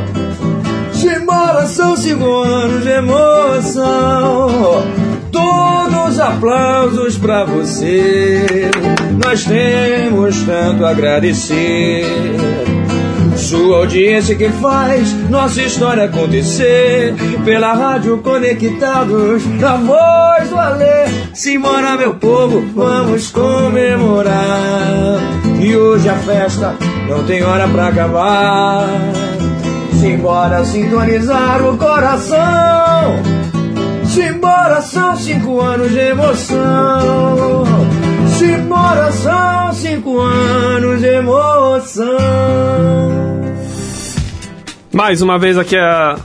São anos de emoção. Todos aplausos pra você. Nós temos tanto a agradecer. Sua audiência que faz nossa história acontecer. Pela rádio conectados na voz do Alê. Simbora, meu povo, vamos comemorar. E hoje a festa não tem hora pra acabar. Simbora sintonizar o coração. Simbora, são cinco anos de emoção. Simbora, são cinco anos de emoção. Mais uma vez aqui a,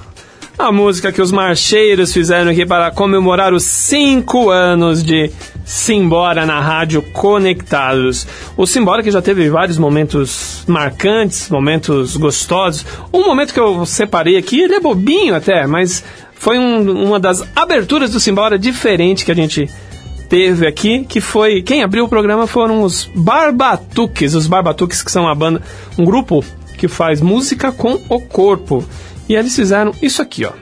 a música que os marcheiros fizeram aqui para comemorar os cinco anos de Simbora na rádio Conectados. O Simbora que já teve vários momentos marcantes, momentos gostosos. Um momento que eu separei aqui, ele é bobinho até, mas foi um, uma das aberturas do Simbora diferente que a gente teve aqui, que foi quem abriu o programa foram os Barbatuques, os Barbatuques que são uma banda, um grupo que faz música com o corpo. E eles fizeram isso aqui, ó.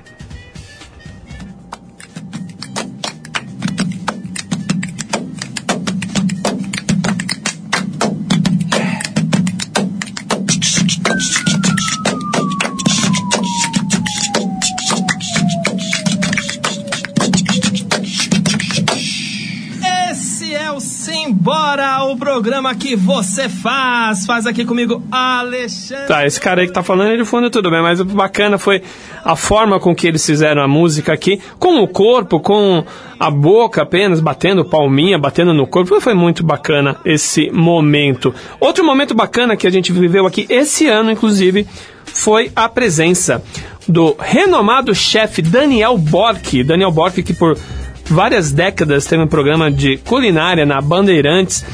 Programa que você faz. Faz aqui comigo, Alexandre. Tá, esse cara aí que tá falando, ele fundo tudo bem, mas o bacana foi a forma com que eles fizeram a música aqui, com o corpo, com a boca apenas, batendo palminha, batendo no corpo. Foi muito bacana esse momento. Outro momento bacana que a gente viveu aqui esse ano, inclusive, foi a presença do renomado chefe Daniel Bork. Daniel Bork, que por várias décadas teve um programa de culinária na Bandeirantes.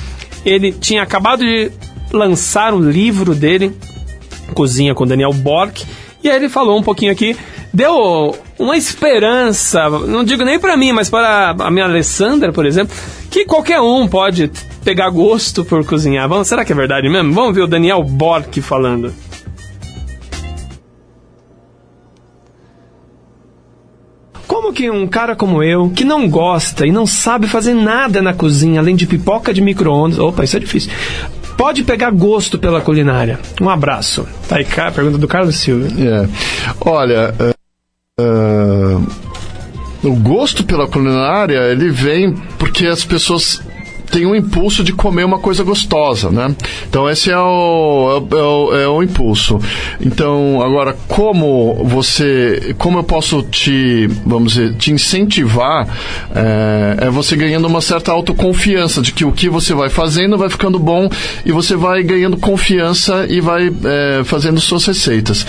Ele tinha acabado de lançar o livro dele, Cozinha com Daniel Bork, e aí ele falou um pouquinho aqui, deu uma esperança, não digo nem para mim, mas para a minha Alessandra, por exemplo, que qualquer um pode pegar gosto por cozinhar. Vamos, será que é verdade mesmo? Vamos ver o Daniel Bork falando. Como que um cara como eu, que não gosta e não sabe fazer nada na cozinha além de pipoca de micro-ondas, opa, isso é difícil, pode pegar gosto pela culinária? Um abraço. Tá aí, cara, pergunta do Carlos Silva. É. Olha, é, é, o gosto pela culinária, ele vem porque as pessoas têm um impulso de comer uma coisa gostosa, né? Então esse é o, é o, é o impulso. Então agora como você, como eu posso te, vamos dizer, te incentivar, é, é você ganhando uma certa autoconfiança de que o que você vai fazendo vai ficando bom e você vai ganhando confiança e vai é, fazendo suas receitas.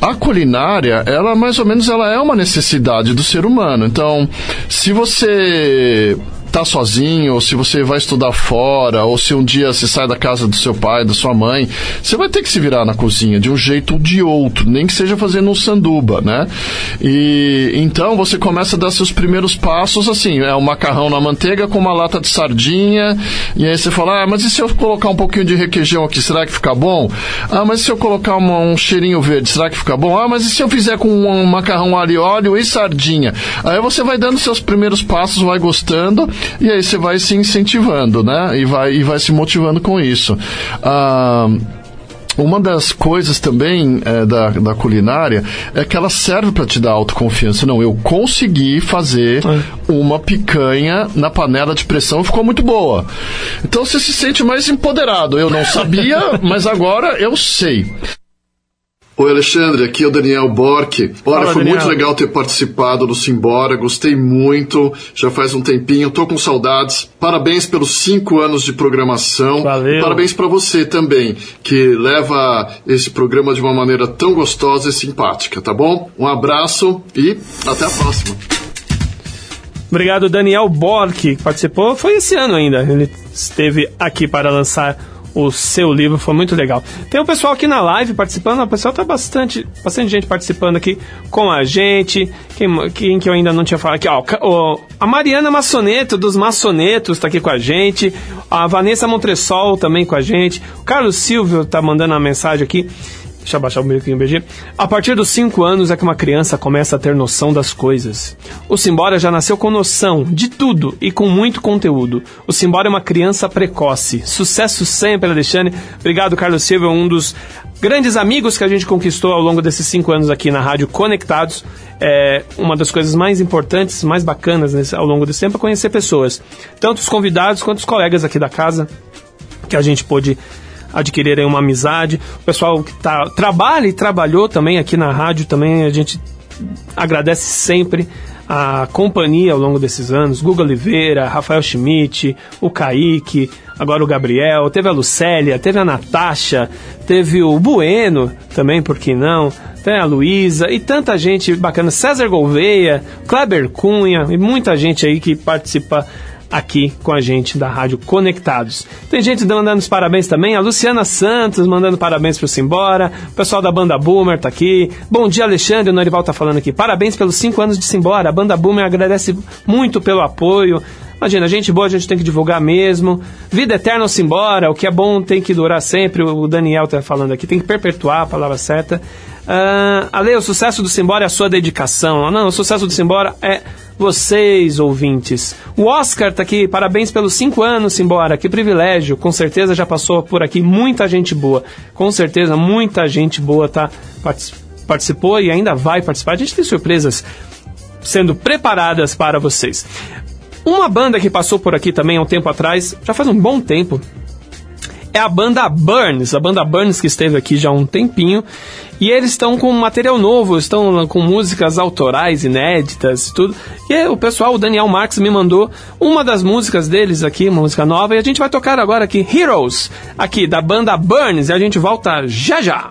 A culinária, ela mais ou menos ela é uma necessidade do ser humano. Então, se você tá sozinho, ou se você vai estudar fora, ou se um dia você sai da casa do seu pai, da sua mãe, você vai ter que se virar na cozinha de um jeito ou de outro, nem que seja fazendo um sanduba, né? E então você começa a dar seus primeiros passos assim, é um macarrão na manteiga com uma lata de sardinha, e aí você fala: "Ah, mas e se eu colocar um pouquinho de requeijão aqui, será que fica bom? Ah, mas e se eu colocar uma, um cheirinho verde, será que fica bom? Ah, mas e se eu fizer com um macarrão alho e óleo e sardinha?" Aí você vai dando seus primeiros passos, vai gostando e aí você vai se incentivando, né? E vai, e vai se motivando com isso. Ah, uma das coisas também é, da, da culinária é que ela serve para te dar autoconfiança. Não, eu consegui fazer uma picanha na panela de pressão, ficou muito boa. Então você se sente mais empoderado. Eu não sabia, mas agora eu sei. Oi, Alexandre, aqui é o Daniel Bork. Olha, foi Daniel. muito legal ter participado do Simbora, gostei muito, já faz um tempinho, tô com saudades. Parabéns pelos cinco anos de programação. Valeu. Parabéns para você também, que leva esse programa de uma maneira tão gostosa e simpática, tá bom? Um abraço e até a próxima. Obrigado, Daniel Bork, que participou. Foi esse ano ainda. Ele esteve aqui para lançar o seu livro, foi muito legal. Tem o pessoal aqui na live participando, o pessoal tá bastante, bastante gente participando aqui com a gente. Quem, quem que eu ainda não tinha falado aqui? Ó, o a Mariana Massoneto, dos Massonetos, tá aqui com a gente. A Vanessa Montresol também com a gente. O Carlos Silvio tá mandando uma mensagem aqui. Deixa eu abaixar o biquinho BG. A partir dos 5 anos é que uma criança começa a ter noção das coisas. O Simbora já nasceu com noção de tudo e com muito conteúdo. O Simbora é uma criança precoce. Sucesso sempre, Alexandre. Obrigado, Carlos Silva, um dos grandes amigos que a gente conquistou ao longo desses cinco anos aqui na Rádio Conectados. É uma das coisas mais importantes, mais bacanas nesse- ao longo desse tempo é conhecer pessoas. Tanto os convidados quanto os colegas aqui da casa que a gente pôde adquirir aí uma amizade. O pessoal que tá, trabalha e trabalhou também aqui na rádio, também a gente agradece sempre a companhia ao longo desses anos. Guga Oliveira, Rafael Schmidt, o Kaique, agora o Gabriel, teve a Lucélia, teve a Natasha, teve o Bueno também, por que não? Tem a Luísa e tanta gente bacana. César Gouveia, Kleber Cunha e muita gente aí que participa aqui com a gente da Rádio Conectados. Tem gente mandando os parabéns também, a Luciana Santos mandando parabéns pro Simbora, o pessoal da Banda Boomer tá aqui. Bom dia, Alexandre, o Norival tá falando aqui. Parabéns pelos cinco anos de Simbora. A Banda Boomer agradece muito pelo apoio. Imagina, gente boa a gente tem que divulgar mesmo. Vida eterna ao Simbora, o que é bom tem que durar sempre. O Daniel tá falando aqui, tem que perpetuar a palavra certa. Ah, Ale, o sucesso do Simbora é a sua dedicação. Não, o sucesso do Simbora é vocês, ouvintes. O Oscar tá aqui, parabéns pelos cinco anos, Simbora, que privilégio. Com certeza já passou por aqui muita gente boa. Com certeza muita gente boa tá, partic- participou e ainda vai participar. A gente tem surpresas sendo preparadas para vocês. Uma banda que passou por aqui também há um tempo atrás, já faz um bom tempo, é a banda Burns, a banda Burns que esteve aqui já há um tempinho, e eles estão com material novo, estão com músicas autorais, inéditas, tudo. E o pessoal, o Daniel Marques me mandou uma das músicas deles aqui, uma música nova, e a gente vai tocar agora aqui Heroes, aqui da banda Burns, e a gente volta já já.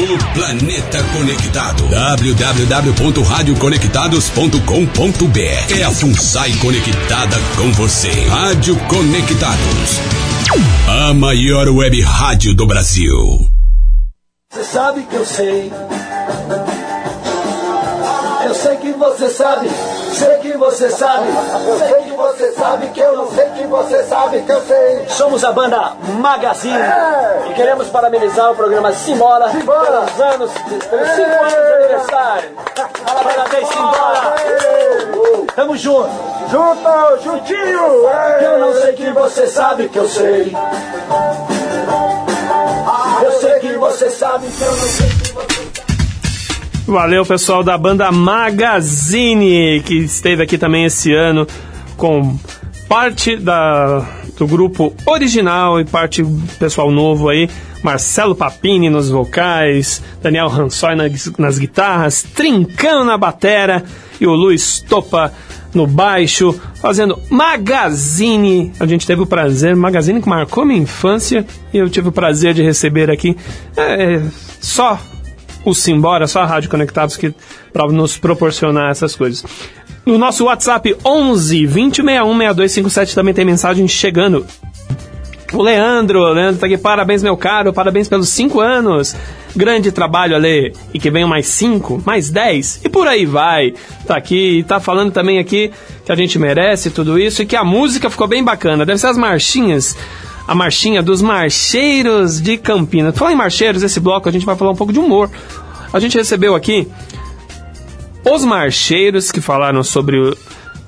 O planeta conectado. www.radioconectados.com.br É a FUNSAI conectada com você. Rádio Conectados. A maior web rádio do Brasil. Você sabe que eu sei. Eu sei que você sabe. Sei que você sabe. Sei sabe que eu não sei que você sabe que eu sei. Somos a banda Magazine É. e queremos parabenizar o programa Simbora, Simbora. pelos anos, pelos cinco anos de aniversário. Parabéns, Simbora! Tamo junto! Junto, juntinho! É. Eu não sei que você sabe que eu sei. Eu sei que você sabe que eu não sei que você Valeu, pessoal da banda Magazine, que esteve aqui também esse ano com parte da, do grupo original e parte pessoal novo aí. Marcelo Papini nos vocais, Daniel Hansoy nas, nas guitarras, Trincão na batera e o Luiz Topa no baixo, fazendo Magazine. A gente teve o prazer, Magazine que marcou minha infância e eu tive o prazer de receber aqui. É, só o Simbora, só a Rádio Conectados que para nos proporcionar essas coisas. No nosso WhatsApp 11 2061 6257 também tem mensagem chegando. O Leandro, Leandro tá aqui, parabéns meu caro, parabéns pelos 5 anos. Grande trabalho, Ale. E que venham mais 5, mais 10 e por aí vai. Tá aqui e tá falando também aqui que a gente merece tudo isso e que a música ficou bem bacana. Deve ser as marchinhas a marchinha dos marcheiros de Campinas. Falar em marcheiros, esse bloco a gente vai falar um pouco de humor. A gente recebeu aqui os marcheiros que falaram sobre o-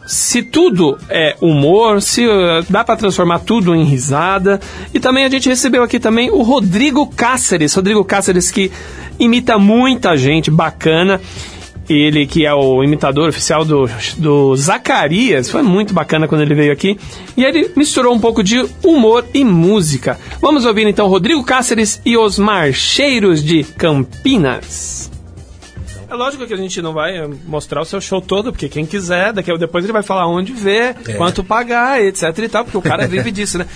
se tudo é humor, se uh, dá para transformar tudo em risada. E também a gente recebeu aqui também o Rodrigo Cáceres. Rodrigo Cáceres que imita muita gente bacana. Ele que é o imitador oficial do, do Zacarias, foi muito bacana quando ele veio aqui. E ele misturou um pouco de humor e música. Vamos ouvir então Rodrigo Cáceres e os Marcheiros de Campinas. É lógico que a gente não vai mostrar o seu show todo, porque quem quiser, daqui a- depois ele vai falar onde ver, É. quanto pagar, etc e tal, porque o cara vive disso, né?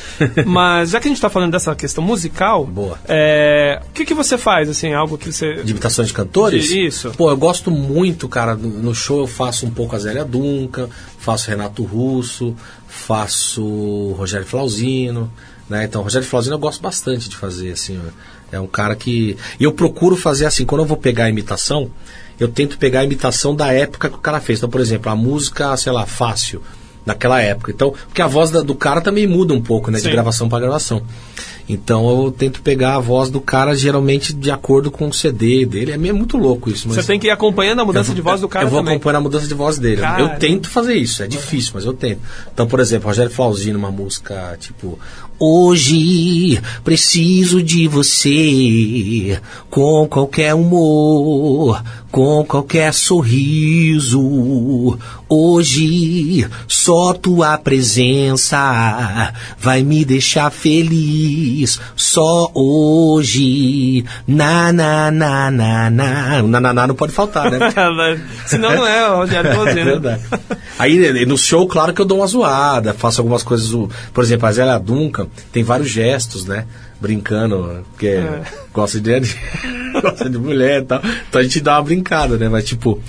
Mas já que a gente tá falando dessa questão musical, Boa. é, o que, que você faz, assim, algo que você... De imitações de cantores? De- Isso. Pô, eu gosto muito, cara. No no show eu faço um pouco a Zélia Duncan, faço Renato Russo, faço Rogério Flauzino, né? Então, Rogério Flauzino eu gosto bastante de fazer, assim. ó. É um cara que... E eu procuro fazer assim, quando eu vou pegar a imitação, eu tento pegar a imitação da época que o cara fez. Então, por exemplo, a música, sei lá, Fácil, daquela época. Então, porque a voz da- do cara também muda um pouco, né? De Sim. gravação para gravação. Então eu tento pegar a voz do cara geralmente de acordo com o CD dele. É meio muito louco isso. Você tem que ir acompanhando a mudança eu de vou- voz do cara Eu vou também. acompanhando a mudança de voz dele. Cara. Eu tento fazer isso. É difícil, mas eu tento. Então, por exemplo, Rogério Flauzino, uma música tipo... Hoje preciso de você com qualquer humor, com qualquer sorriso. Hoje só tua presença vai me deixar feliz. Só hoje. Na na na na na. O na na na não pode faltar, né? Senão não é Rogério Flauzino. É verdade. Aí no show, claro que eu dou uma zoada, faço algumas coisas. Por exemplo, a Zélia Duncan tem vários gestos, né? Brincando, porque É. gosta, de, gosta de mulher e tal. Então a gente dá uma brincada, né? Mas tipo,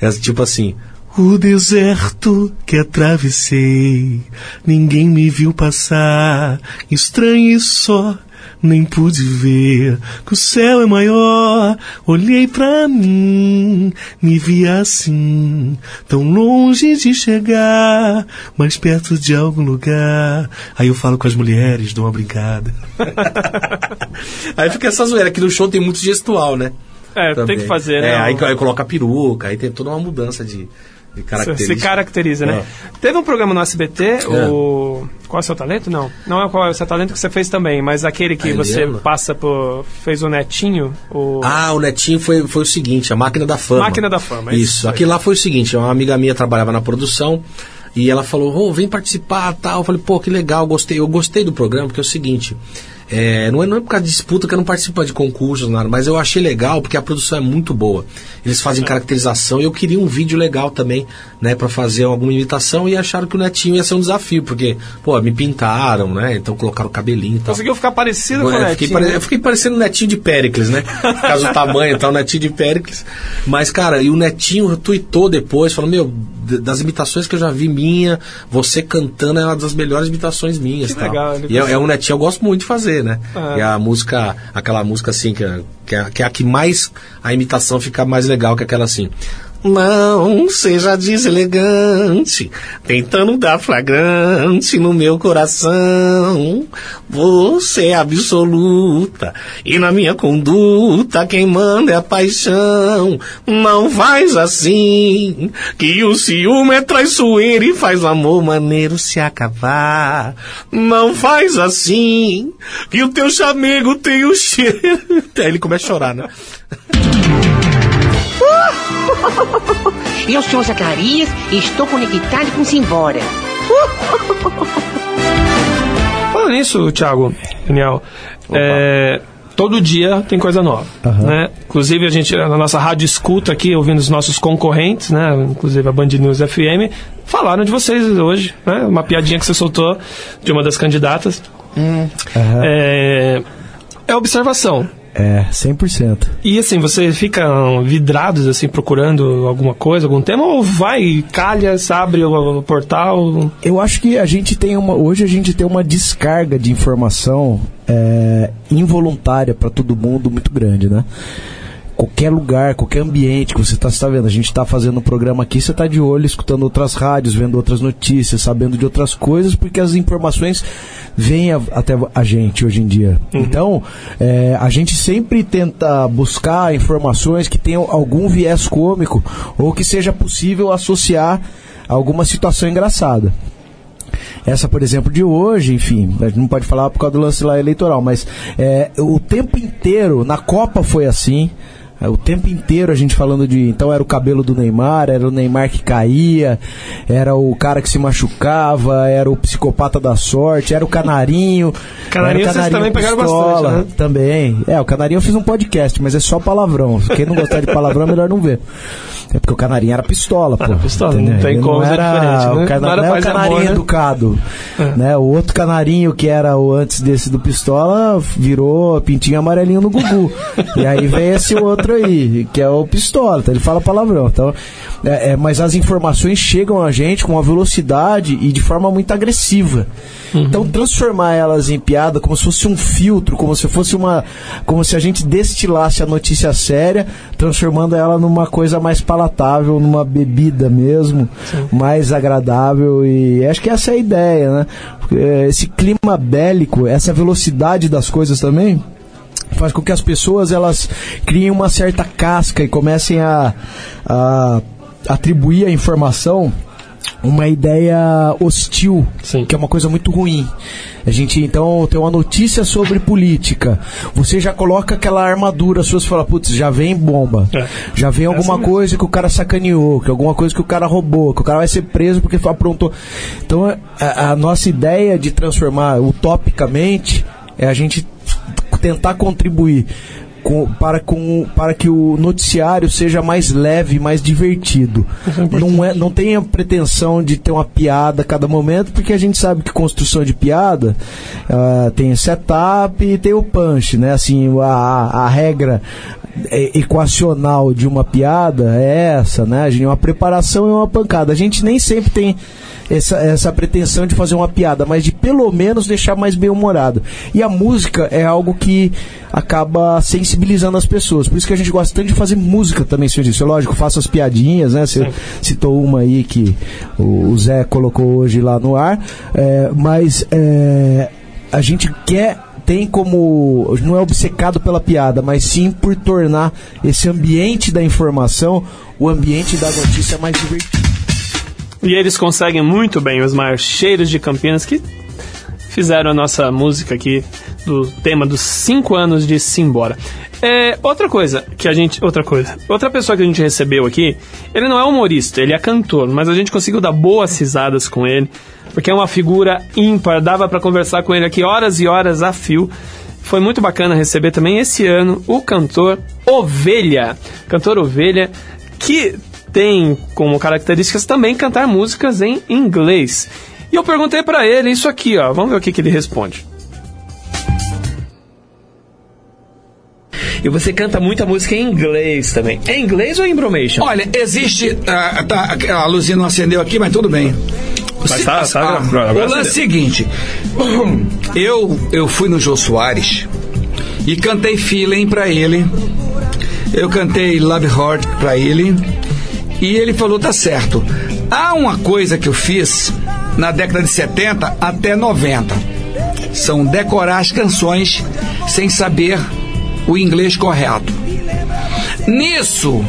é tipo assim. O deserto que atravessei, ninguém me viu passar, estranho e só, nem pude ver que o céu é maior. Olhei pra mim, me vi assim, tão longe de chegar, mais perto de algum lugar. Aí eu falo com as mulheres, dou uma brincada. Aí fica essa zoeira, que no show tem muito gestual, né? É, tem que fazer, né? É, aí, aí coloca a peruca, aí tem toda uma mudança de, de Se, caracteriza, né? É. Teve um programa no SBT, É. o. Qual é o seu talento? Não. Não é qual é o seu talento que você fez também, mas aquele que você passa por. fez o netinho. O... Ah, o Netinho foi, foi o seguinte, a Máquina da Fama. Máquina da Fama, é Isso, isso aquilo lá foi o seguinte, uma amiga minha trabalhava na produção e ela falou, ô, vem participar tal. Eu falei, pô, que legal, gostei. Eu gostei do programa porque é o seguinte, é, não, é, não é por causa de disputa que eu não participo de concursos, nada, mas eu achei legal porque a produção é muito boa. Eles fazem caracterização e eu queria um vídeo legal também, né, pra fazer alguma imitação e acharam que o Netinho ia ser um desafio, porque, pô, me pintaram, né, então colocaram o cabelinho e tal. Conseguiu ficar parecido com o É, netinho. fiquei, pare- né? eu fiquei parecendo o netinho de Péricles, né? Por causa do tamanho e tal, o netinho de Péricles. Mas, cara, e o netinho tweetou depois, falou: Meu, das imitações que eu já vi minha, você cantando é uma das melhores imitações minhas. Que tal. legal, E é, é um netinho, eu gosto muito de fazer, né? É. E a música, aquela música assim, que é, que, é, que é a que mais a imitação fica mais legal que aquela assim. Não seja deselegante, tentando dar flagrante no meu coração. Você é absoluta, e na minha conduta quem manda é a paixão. Não faz assim, que o ciúme é traiçoeiro e faz o amor maneiro se acabar. Não faz assim, que o teu chamego tem o cheiro. Aí ele começa a chorar, né? Eu sou Zacarias e estou conectado com Simbora. Falando nisso, Thiago, Daniel, é, todo dia tem coisa nova. Né? Inclusive, a gente, na nossa rádio escuta aqui, ouvindo os nossos concorrentes, né? inclusive a Band News FM, falaram de vocês hoje. Né? Uma piadinha que você soltou de uma das candidatas. É, é observação. É, 100%. E assim, vocês ficam vidrados, assim, procurando alguma coisa, algum tema, ou vai, calha, abre o, o portal? Eu acho que a gente tem uma. Hoje a gente tem uma descarga de informação é, involuntária para todo mundo muito grande, né? Qualquer lugar, qualquer ambiente que você está tá vendo, a gente está fazendo um programa aqui, você está de olho, escutando outras rádios, vendo outras notícias, sabendo de outras coisas, porque as informações vêm a- até a gente hoje em dia. Então, é, a gente sempre tenta buscar informações que tenham algum viés cômico ou que seja possível associar a alguma situação engraçada. Essa, por exemplo, de hoje, enfim, a gente não pode falar por causa do lance lá eleitoral, mas é, o tempo inteiro, na Copa foi assim. É, O tempo inteiro a gente falando de. Então era o cabelo do Neymar, era o Neymar que caía, era o cara que se machucava, era o psicopata da sorte, era o canarinho. Canarinho era o vocês também pegaram bastante, né? Também. É, o canarinho eu fiz um podcast, mas é só palavrão. Quem não gostar de palavrão é melhor não ver. É porque o canarinho era pistola, pô. pistola, não entendeu? tem Ele como não era, né? O, cana- Não era não é o e amor, canarinho né? educado. Né? O outro canarinho que era o antes desse do pistola virou pintinho amarelinho no Gugu. e aí vem esse outro aí, que é o pistola. Então ele fala palavrão. Então, é, é, mas as informações chegam a gente com uma velocidade e de forma muito agressiva. Então transformar elas em piada como se fosse um filtro, como se fosse uma. como se a gente destilasse a notícia séria, transformando ela numa coisa mais palatável, numa bebida mesmo, mais agradável. E acho que essa é a ideia, né? Esse clima bélico, essa velocidade das coisas também faz com que as pessoas elas criem uma certa casca e comecem a, a atribuir a informação uma ideia hostil, que é uma coisa muito ruim. A gente então tem uma notícia sobre política. Você já coloca aquela armadura sua e fala, putz, já vem bomba. Já vem alguma coisa que o cara sacaneou, que alguma coisa que o cara roubou, que o cara vai ser preso porque aprontou. Então a, a nossa ideia de transformar utopicamente é a gente tentar contribuir com- para, com, para que o noticiário seja mais leve, mais divertido. Não, é, não tem a pretensão de ter uma piada a cada momento, porque a gente sabe que construção de piada ah, tem setup e tem o punch, né? Assim, a, a- regra é, equacional de uma piada é essa, né? A gente, uma preparação e uma pancada. A gente nem sempre tem essa, essa pretensão de fazer uma piada, mas de pelo menos deixar mais bem humorado. E a música é algo que acaba sensibilizando as pessoas. Por isso que a gente gosta tanto de fazer música também, senhor disse. Lógico, faço as piadinhas, né? Você citou uma aí que o o Zé colocou hoje lá no ar, é, mas é, a gente quer tem como não é obcecado pela piada, mas sim por tornar esse ambiente da informação, o ambiente da notícia mais divertido. E eles conseguem muito bem, os marcheiros de Campinas, que fizeram a nossa música aqui do tema dos 5 anos de Simbora. É, outra coisa que a gente. Outra coisa. Outra pessoa que a gente recebeu aqui, ele não é humorista, ele é cantor, mas a gente conseguiu dar boas risadas com ele, porque é uma figura ímpar, dava para conversar com ele aqui horas e horas a fio. Foi muito bacana receber também esse ano o cantor Ovelha. Cantor Ovelha, que tem como características também cantar músicas em inglês. E eu perguntei para ele isso aqui, ó. Vamos ver o que, que ele responde. E você canta muita música em inglês também. É em inglês ou em bromation? Olha, existe. ah, tá, a luzinha não acendeu aqui, mas tudo bem. Mas tá- tá- ah, agora o lance é o seguinte: eu, eu fui no Jô Soares e cantei Feeling pra ele. Eu cantei Love Heart pra ele. E ele falou: tá certo. Há uma coisa que eu fiz na década de 70 até 90. São decorar as canções sem saber o inglês correto. Nisso,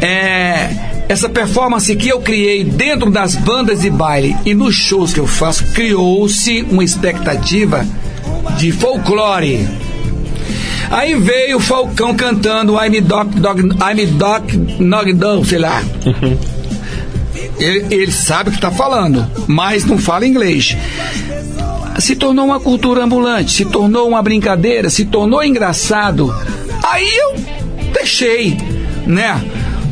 é, essa performance que eu criei dentro das bandas de baile e nos shows que eu faço, criou-se uma expectativa de folclore. Aí veio o Falcão cantando I'm Doc, Dog, I'm Doc, Nog Dog, sei lá. Ele, ele sabe o que está falando, mas não fala inglês. Se tornou uma cultura ambulante, se tornou uma brincadeira, se tornou engraçado. Aí eu deixei, né?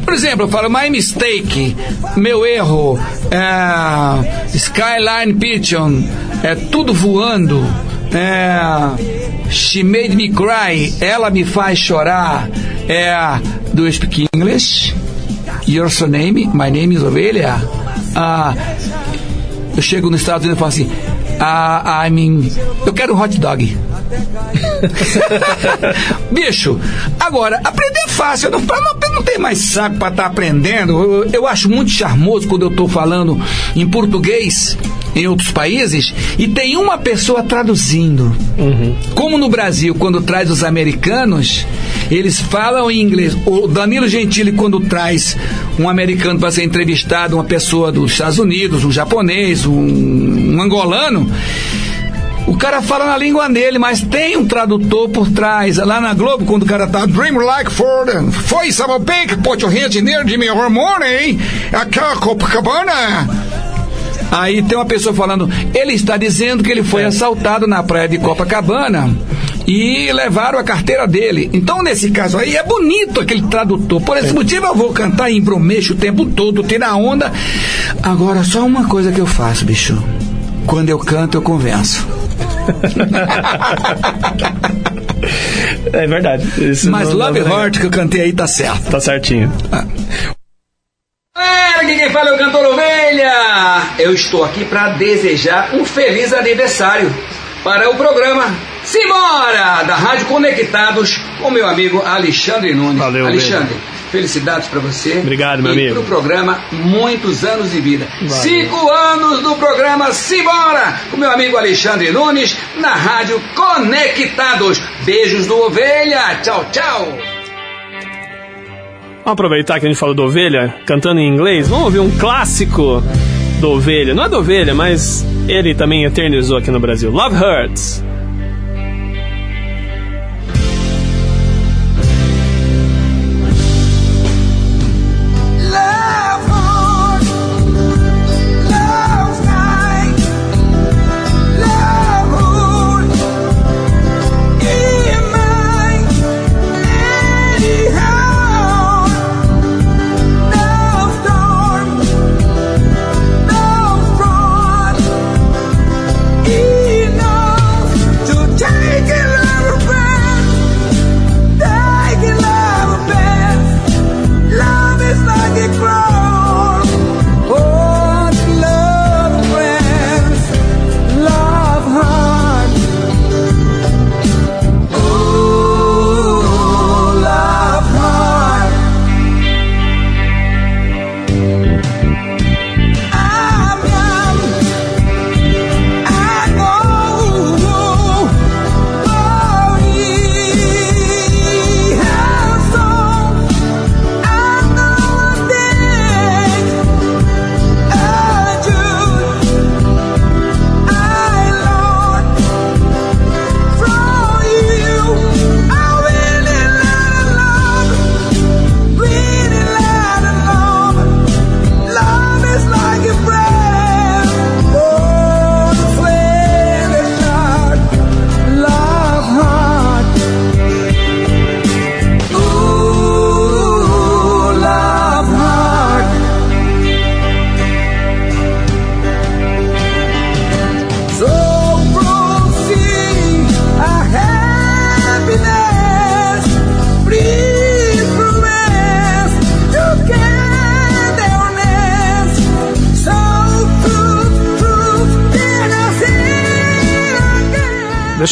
Por exemplo, eu falo My Mistake, meu erro, é, Skyline Pigeon, é tudo voando, é, She Made Me Cry, ela me faz chorar, é, Do speak English? Your name? My name is Ovelha. Ah, eu chego nos Estados Unidos e falo assim, ah, I mean, eu quero um hot dog. Bicho, agora, aprender é fácil. Eu não, não, não tenho mais saco para estar aprendendo. Eu, eu acho muito charmoso quando eu estou falando em português em outros países e tem uma pessoa traduzindo. Como no Brasil, quando traz os americanos, eles falam em inglês. O Danilo Gentili, quando traz um americano para ser entrevistado, uma pessoa dos Estados Unidos, um japonês, um, um angolano, o cara fala na língua dele, mas tem um tradutor por trás. Lá na Globo, quando o cara tá Dream like for foi Samopec, put your hands in there, Jimmy Hormone, aquela Copacabana. Aí tem uma pessoa falando, ele está dizendo que ele foi assaltado na praia de Copacabana e levaram a carteira dele. Então, nesse caso aí, é bonito aquele tradutor. Por esse motivo, eu vou cantar em bromeixo o tempo todo, tirar onda. Agora, só uma coisa que eu faço, bicho. Quando eu canto, eu convenço. É verdade. Isso Mas não- Love não- Heart que eu cantei aí tá certo. Tá certinho. É, aqui quem fala é o cantor. Eu estou aqui para desejar um feliz aniversário para o programa Simbora da Rádio Conectados com meu amigo Alexandre Nunes. Valeu, Alexandre, Ovelha. felicidades para você. Obrigado, meu e amigo. pro programa muitos anos de vida. Valeu. Cinco anos do programa Simbora com meu amigo Alexandre Nunes na Rádio Conectados. Beijos do Ovelha. Tchau, tchau. Vamos aproveitar que a gente falou do Ovelha, cantando em inglês, vamos ouvir um clássico do Ovelha. Não é do Ovelha, mas ele também eternizou aqui no Brasil. Love Hurts.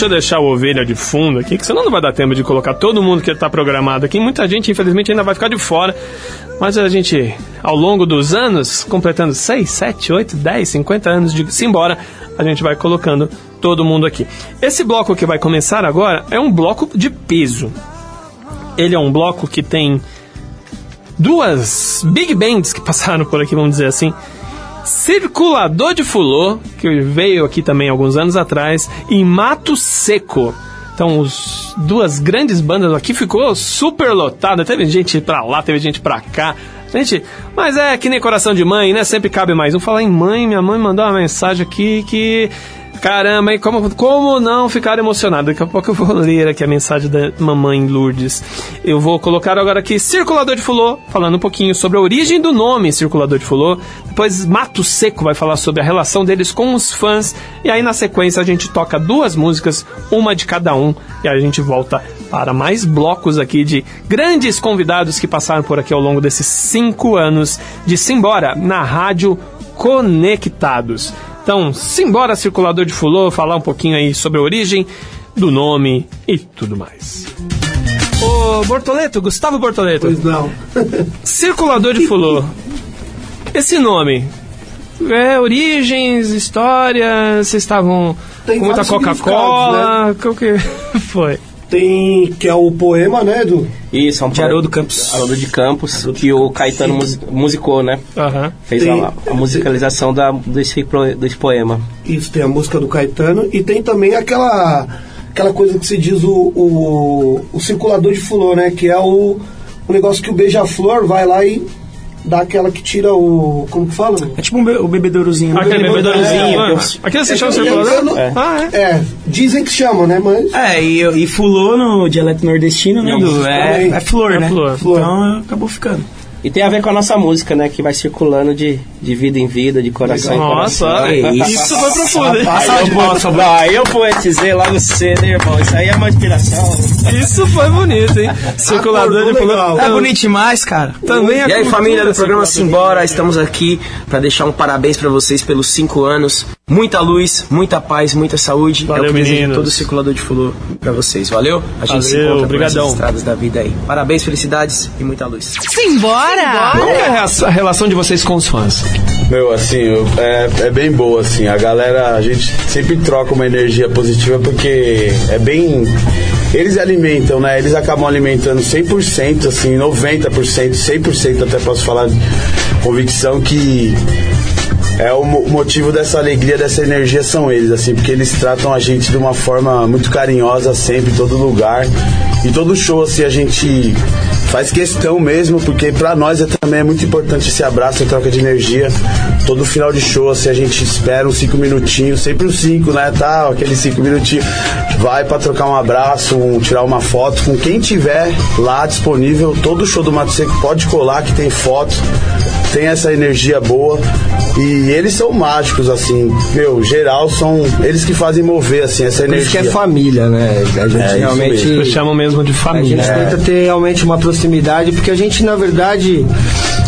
Deixa eu deixar o ovelha de fundo aqui, que senão não vai dar tempo de colocar todo mundo que está programado aqui. Muita gente, infelizmente, ainda vai ficar de fora. Mas a gente, ao longo dos anos, completando 6, 7, 8, 10, 50 anos de Simbora, a gente vai colocando todo mundo aqui. Esse bloco que vai começar agora é um bloco de peso. Ele é um bloco que tem duas big bands que passaram por aqui, vamos dizer assim. Circulador de Fulô, que veio aqui também alguns anos atrás, e Mato Seco. Então, os duas grandes bandas aqui ficou super lotada. Teve gente pra lá, teve gente pra cá. Gente, mas é que nem coração de mãe, né? Sempre cabe mais um. Falar em mãe, minha mãe mandou uma mensagem aqui que Caramba, e como, como não ficar emocionado? Daqui a pouco eu vou ler aqui a mensagem da mamãe Lourdes. Eu vou colocar agora aqui Circulador de Fulô, falando um pouquinho sobre a origem do nome Circulador de Fulô. Depois Mato Seco vai falar sobre a relação deles com os fãs. E aí na sequência a gente toca duas músicas, uma de cada um. E aí a gente volta para mais blocos aqui de grandes convidados que passaram por aqui ao longo desses cinco anos de Simbora na Rádio Conectados. Então, simbora circulador de fulô, falar um pouquinho aí sobre a origem do nome e tudo mais. Ô, Bortoleto, Gustavo Bortoleto. Pois não. Circulador de fulô. Esse nome. É, origens, história, vocês estavam com muita Coca-Cola, o que foi? Tem que é o poema, né, do Isso, é um de Haroldo Campos. Haroldo de Campos, que o Caetano mus- musicou, né? Aham. Fez Tem- a, a musicalização da, desse, desse poema. Isso, tem a música do Caetano e tem também aquela aquela coisa que se diz o, o, o circulador de fulô, né? Que é o, o negócio que o beija-flor vai lá e dá aquela que tira o. Como que fala? É tipo um be- o bebedourozinho. Aquele bebedourozinho. É, Ah, aquele você é, chama é, circulador? é, Ah, é. dizem que chamam, né? Mas. É, e, e fulô no dialeto nordestino, né? Não, Du? é, é flor, É né? flor. Então acabou ficando. E tem a ver com a nossa música, né? Que vai circulando de, de vida em vida, de coração Nossa, em coração. olha, isso foi profundo, hein? Aí eu, posso, não, aí eu poetizei logo cedo, hein, irmão. Isso aí é uma inspiração. Isso foi bonito, hein? Circulador de fulô. É bonito demais, cara. Também a E aí, família do programa. Simbora, estamos aqui para deixar um parabéns para vocês pelos cinco anos. Muita luz, muita paz, muita saúde. Valeu, é o que meninos. todo o circulador de fulô para vocês. Valeu? A gente se Valeu, encontra por brigadão. essas estradas da vida aí. Parabéns, felicidades e muita luz. Simbora! Que é a relação de vocês com os fãs? Meu, assim, é, é bem boa, assim. A galera, a gente sempre troca uma energia positiva porque é bem. Eles alimentam, né? Eles acabam alimentando 100%, assim, 90%, 100%, até posso falar de convicção que é o mo- motivo dessa alegria, dessa energia são eles, assim, porque eles tratam a gente de uma forma muito carinhosa sempre, em todo lugar. E todo show, assim, a gente faz questão mesmo, porque pra nós é, também é muito importante esse abraço, a troca de energia. Todo final de show, assim, a gente espera uns cinco minutinhos, sempre uns cinco, né, tal, aqueles cinco minutinhos. Vai pra trocar um abraço, um- tirar uma foto com quem tiver lá disponível. Todo show do Mato Seco pode colar, que tem foto, tem essa energia boa. E eles são mágicos, assim, meu, geral são eles que fazem mover, assim, essa Por isso energia. que é família, né? A gente É, realmente. mesmo. Eles chamam mesmo de A família. gente tenta ter realmente uma proximidade, porque a gente, na verdade,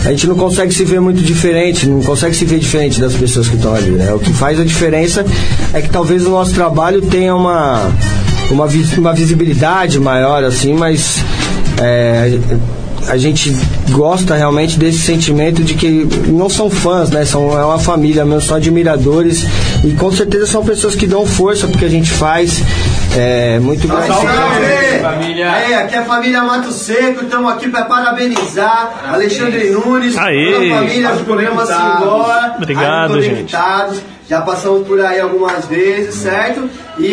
a gente não consegue se ver muito diferente, não consegue se ver diferente das pessoas que estão ali, né? O que faz a diferença é que talvez o nosso trabalho tenha uma, uma, uma visibilidade maior, assim, mas é, a gente gosta realmente desse sentimento de que não são fãs, né? São, é uma família são admiradores e com certeza são pessoas que dão força porque a gente faz. É muito grande. Família! Aí, aqui é a família Mato Seco, estamos aqui para parabenizar Alexandre Nunes, Aê. toda a família do programa Simbora, Obrigado, Rádio gente. Conectados. Já passamos por aí algumas vezes, certo? E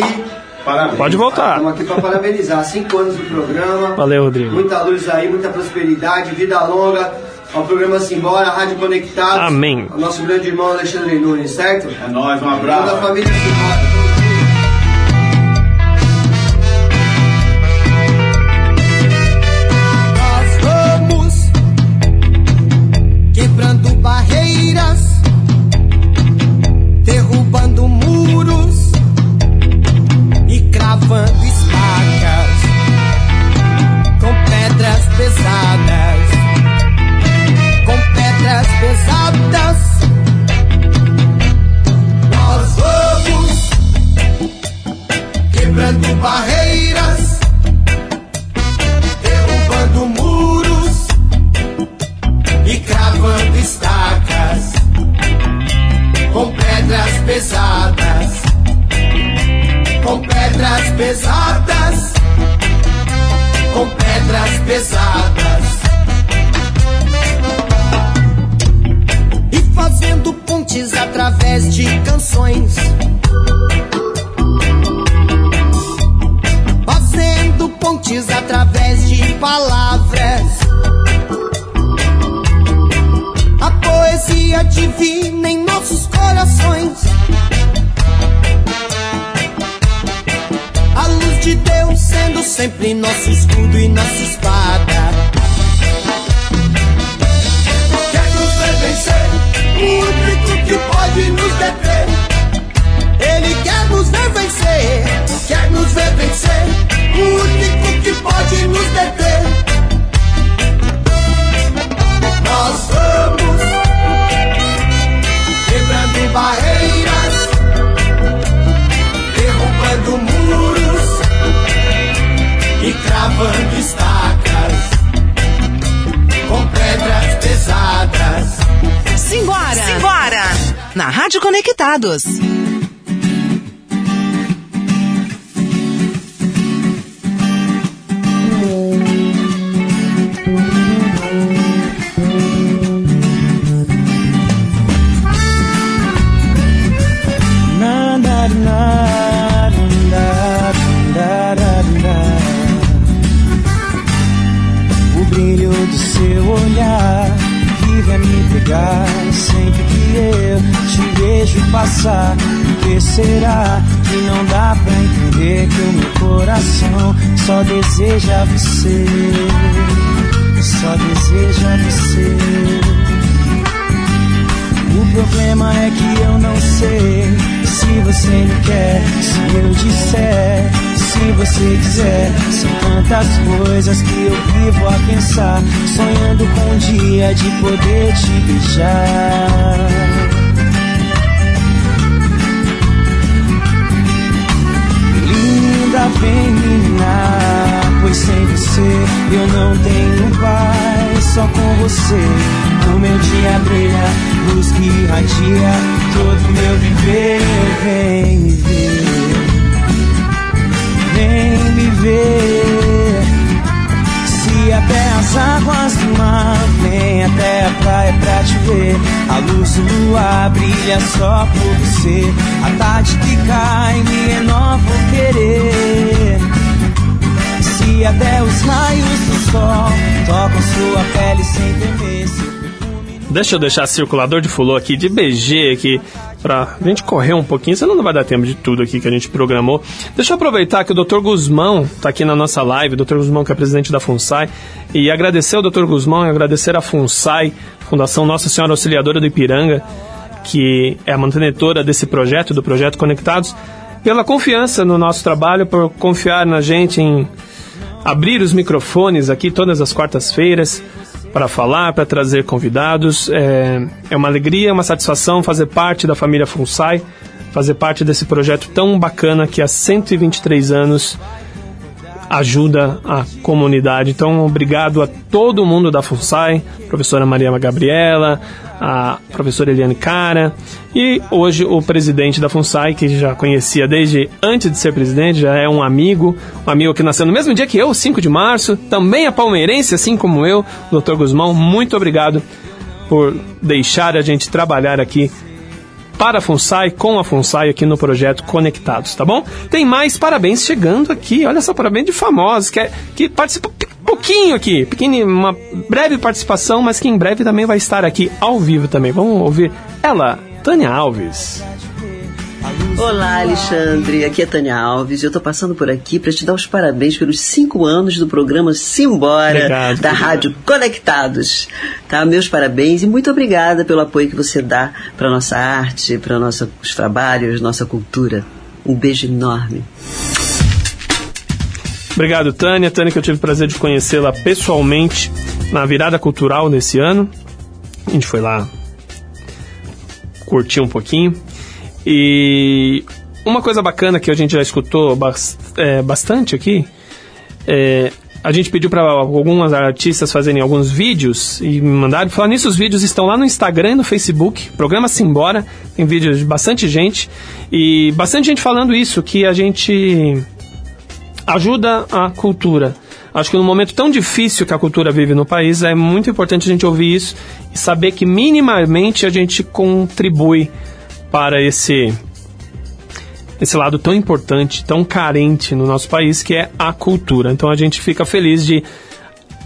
parabéns. Pode voltar. Estamos aqui para parabenizar. Cinco anos do programa. Valeu, Rodrigo. Muita luz aí, muita prosperidade, vida longa ao programa Simbora, Rádio Conectados. Amém. Ao nosso grande irmão Alexandre Nunes, certo? É nóis, um Toda a família Simbora. Sua pele sem temer. Deixa eu deixar circulador de fulô aqui, de BG aqui, pra gente correr um pouquinho, senão não vai dar tempo de tudo aqui que a gente programou. Deixa eu aproveitar que o Dr. Guzmão tá aqui na nossa live, o Dr. Guzmão que é presidente da FUNSAI, e agradecer ao Dr. Guzmão e agradecer à FUNSAI, Fundação Nossa Senhora Auxiliadora do Ipiranga, que é a mantenedora desse projeto, do projeto Conectados, pela confiança no nosso trabalho, por confiar na gente em abrir os microfones aqui todas as quartas-feiras para falar, para trazer convidados. É, é uma alegria, uma satisfação fazer parte da família FUNSAI, fazer parte desse projeto tão bacana que há 123 anos ajuda a comunidade. Então, obrigado a todo mundo da FUNSAI, professora Maria Gabriela, a professora Eliane Cara e hoje o presidente da FUNSAI, que já conhecia desde antes de ser presidente, já é um amigo, um amigo que nasceu no mesmo dia que eu, 5 de março, também é palmeirense, assim como eu, Dr. Guzmão. Muito obrigado por deixar a gente trabalhar aqui para a FUNSAI, com a FUNSAI aqui no projeto Conectados, tá bom? Tem mais parabéns chegando aqui, olha só, parabéns de famosos, que, é, que participam pouquinho aqui, pequeno, uma breve participação, mas que em breve também vai estar aqui ao vivo também. Vamos ouvir ela, Tânia Alves. Olá, Alexandre. Aqui é Tânia Alves. Eu estou passando por aqui para te dar os parabéns pelos cinco anos do programa Simbora Obrigado, da. Rádio Conectados. Tá? Meus parabéns e muito obrigada pelo apoio que você dá para nossa arte, para nossos trabalhos, nossa cultura. Um beijo enorme. Obrigado, Tânia. Tânia, que eu tive o prazer de conhecê-la pessoalmente na virada cultural desse ano. A gente foi lá curtir um pouquinho. E uma coisa bacana que a gente já escutou bas- é, bastante aqui é a gente pediu para algumas artistas fazerem alguns vídeos e me mandaram. Falar nisso, os vídeos estão lá no Instagram e no Facebook. Programa Simbora. Tem vídeos de bastante gente. E bastante gente falando isso, que a gente ajuda a cultura. Acho que num momento tão difícil que a cultura vive no país, é muito importante a gente ouvir isso e saber que minimamente a gente contribui para esse esse lado tão importante, tão carente no nosso país, que é a cultura. Então a gente fica feliz de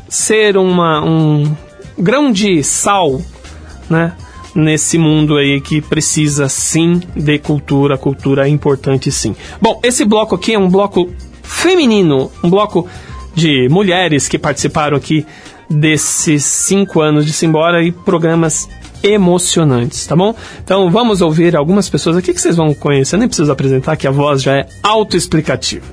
ser uma, um grão de sal, né? Nesse mundo aí que precisa sim de cultura, cultura é importante sim. Bom, esse bloco aqui é um bloco feminino, um bloco de mulheres que participaram aqui desses cinco anos de Simbora e programas emocionantes, tá bom? Então vamos ouvir algumas pessoas aqui que vocês vão conhecer, nem preciso apresentar que a voz já é autoexplicativa.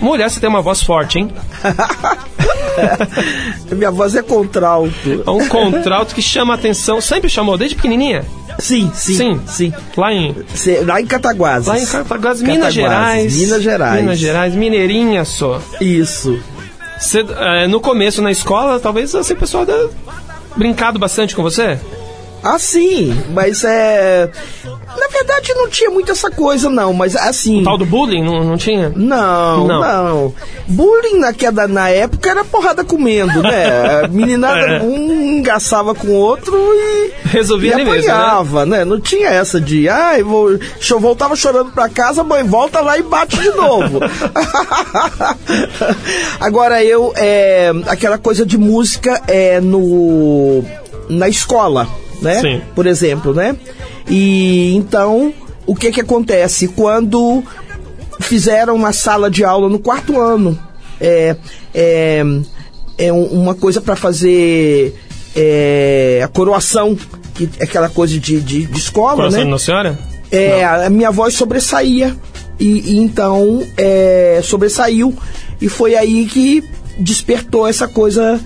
Mulher, você tem uma voz forte, hein? Minha voz é contralto. É um contralto que chama a atenção. Sempre chamou, desde pequenininha? Sim, sim. Sim, sim. Lá em... Cê- lá em Cataguases. Lá em Cataguases, Minas Gerais. Minas Gerais. Minas Gerais, mineirinha só. Isso. Cê, é, no começo, na escola, talvez o pessoal tenha brincado bastante com você? Ah, sim, mas é. Na verdade não tinha muito essa coisa, não, mas assim. O tal do bullying não, não tinha? Não, Não. não, Bullying naquela, na época era porrada comendo, né? Meninada, É. um engaçava com o outro e. Resolvia e ali mesmo, né? apanhava, né? Não tinha essa de, ai, vou. Eu voltava chorando pra casa, mãe, volta lá e bate de novo. Agora eu, é, aquela coisa de música é no. na escola, né? Sim. Por exemplo, né? E então, o que que acontece? Quando fizeram na sala de aula no quarto ano, é, é, é um- uma coisa para fazer é, a coroação, que é aquela coisa de, de, de escola, Coração né? Nossa Senhora? É, a minha voz sobressaía. E, e então é, sobressaiu. E foi aí que despertou essa coisa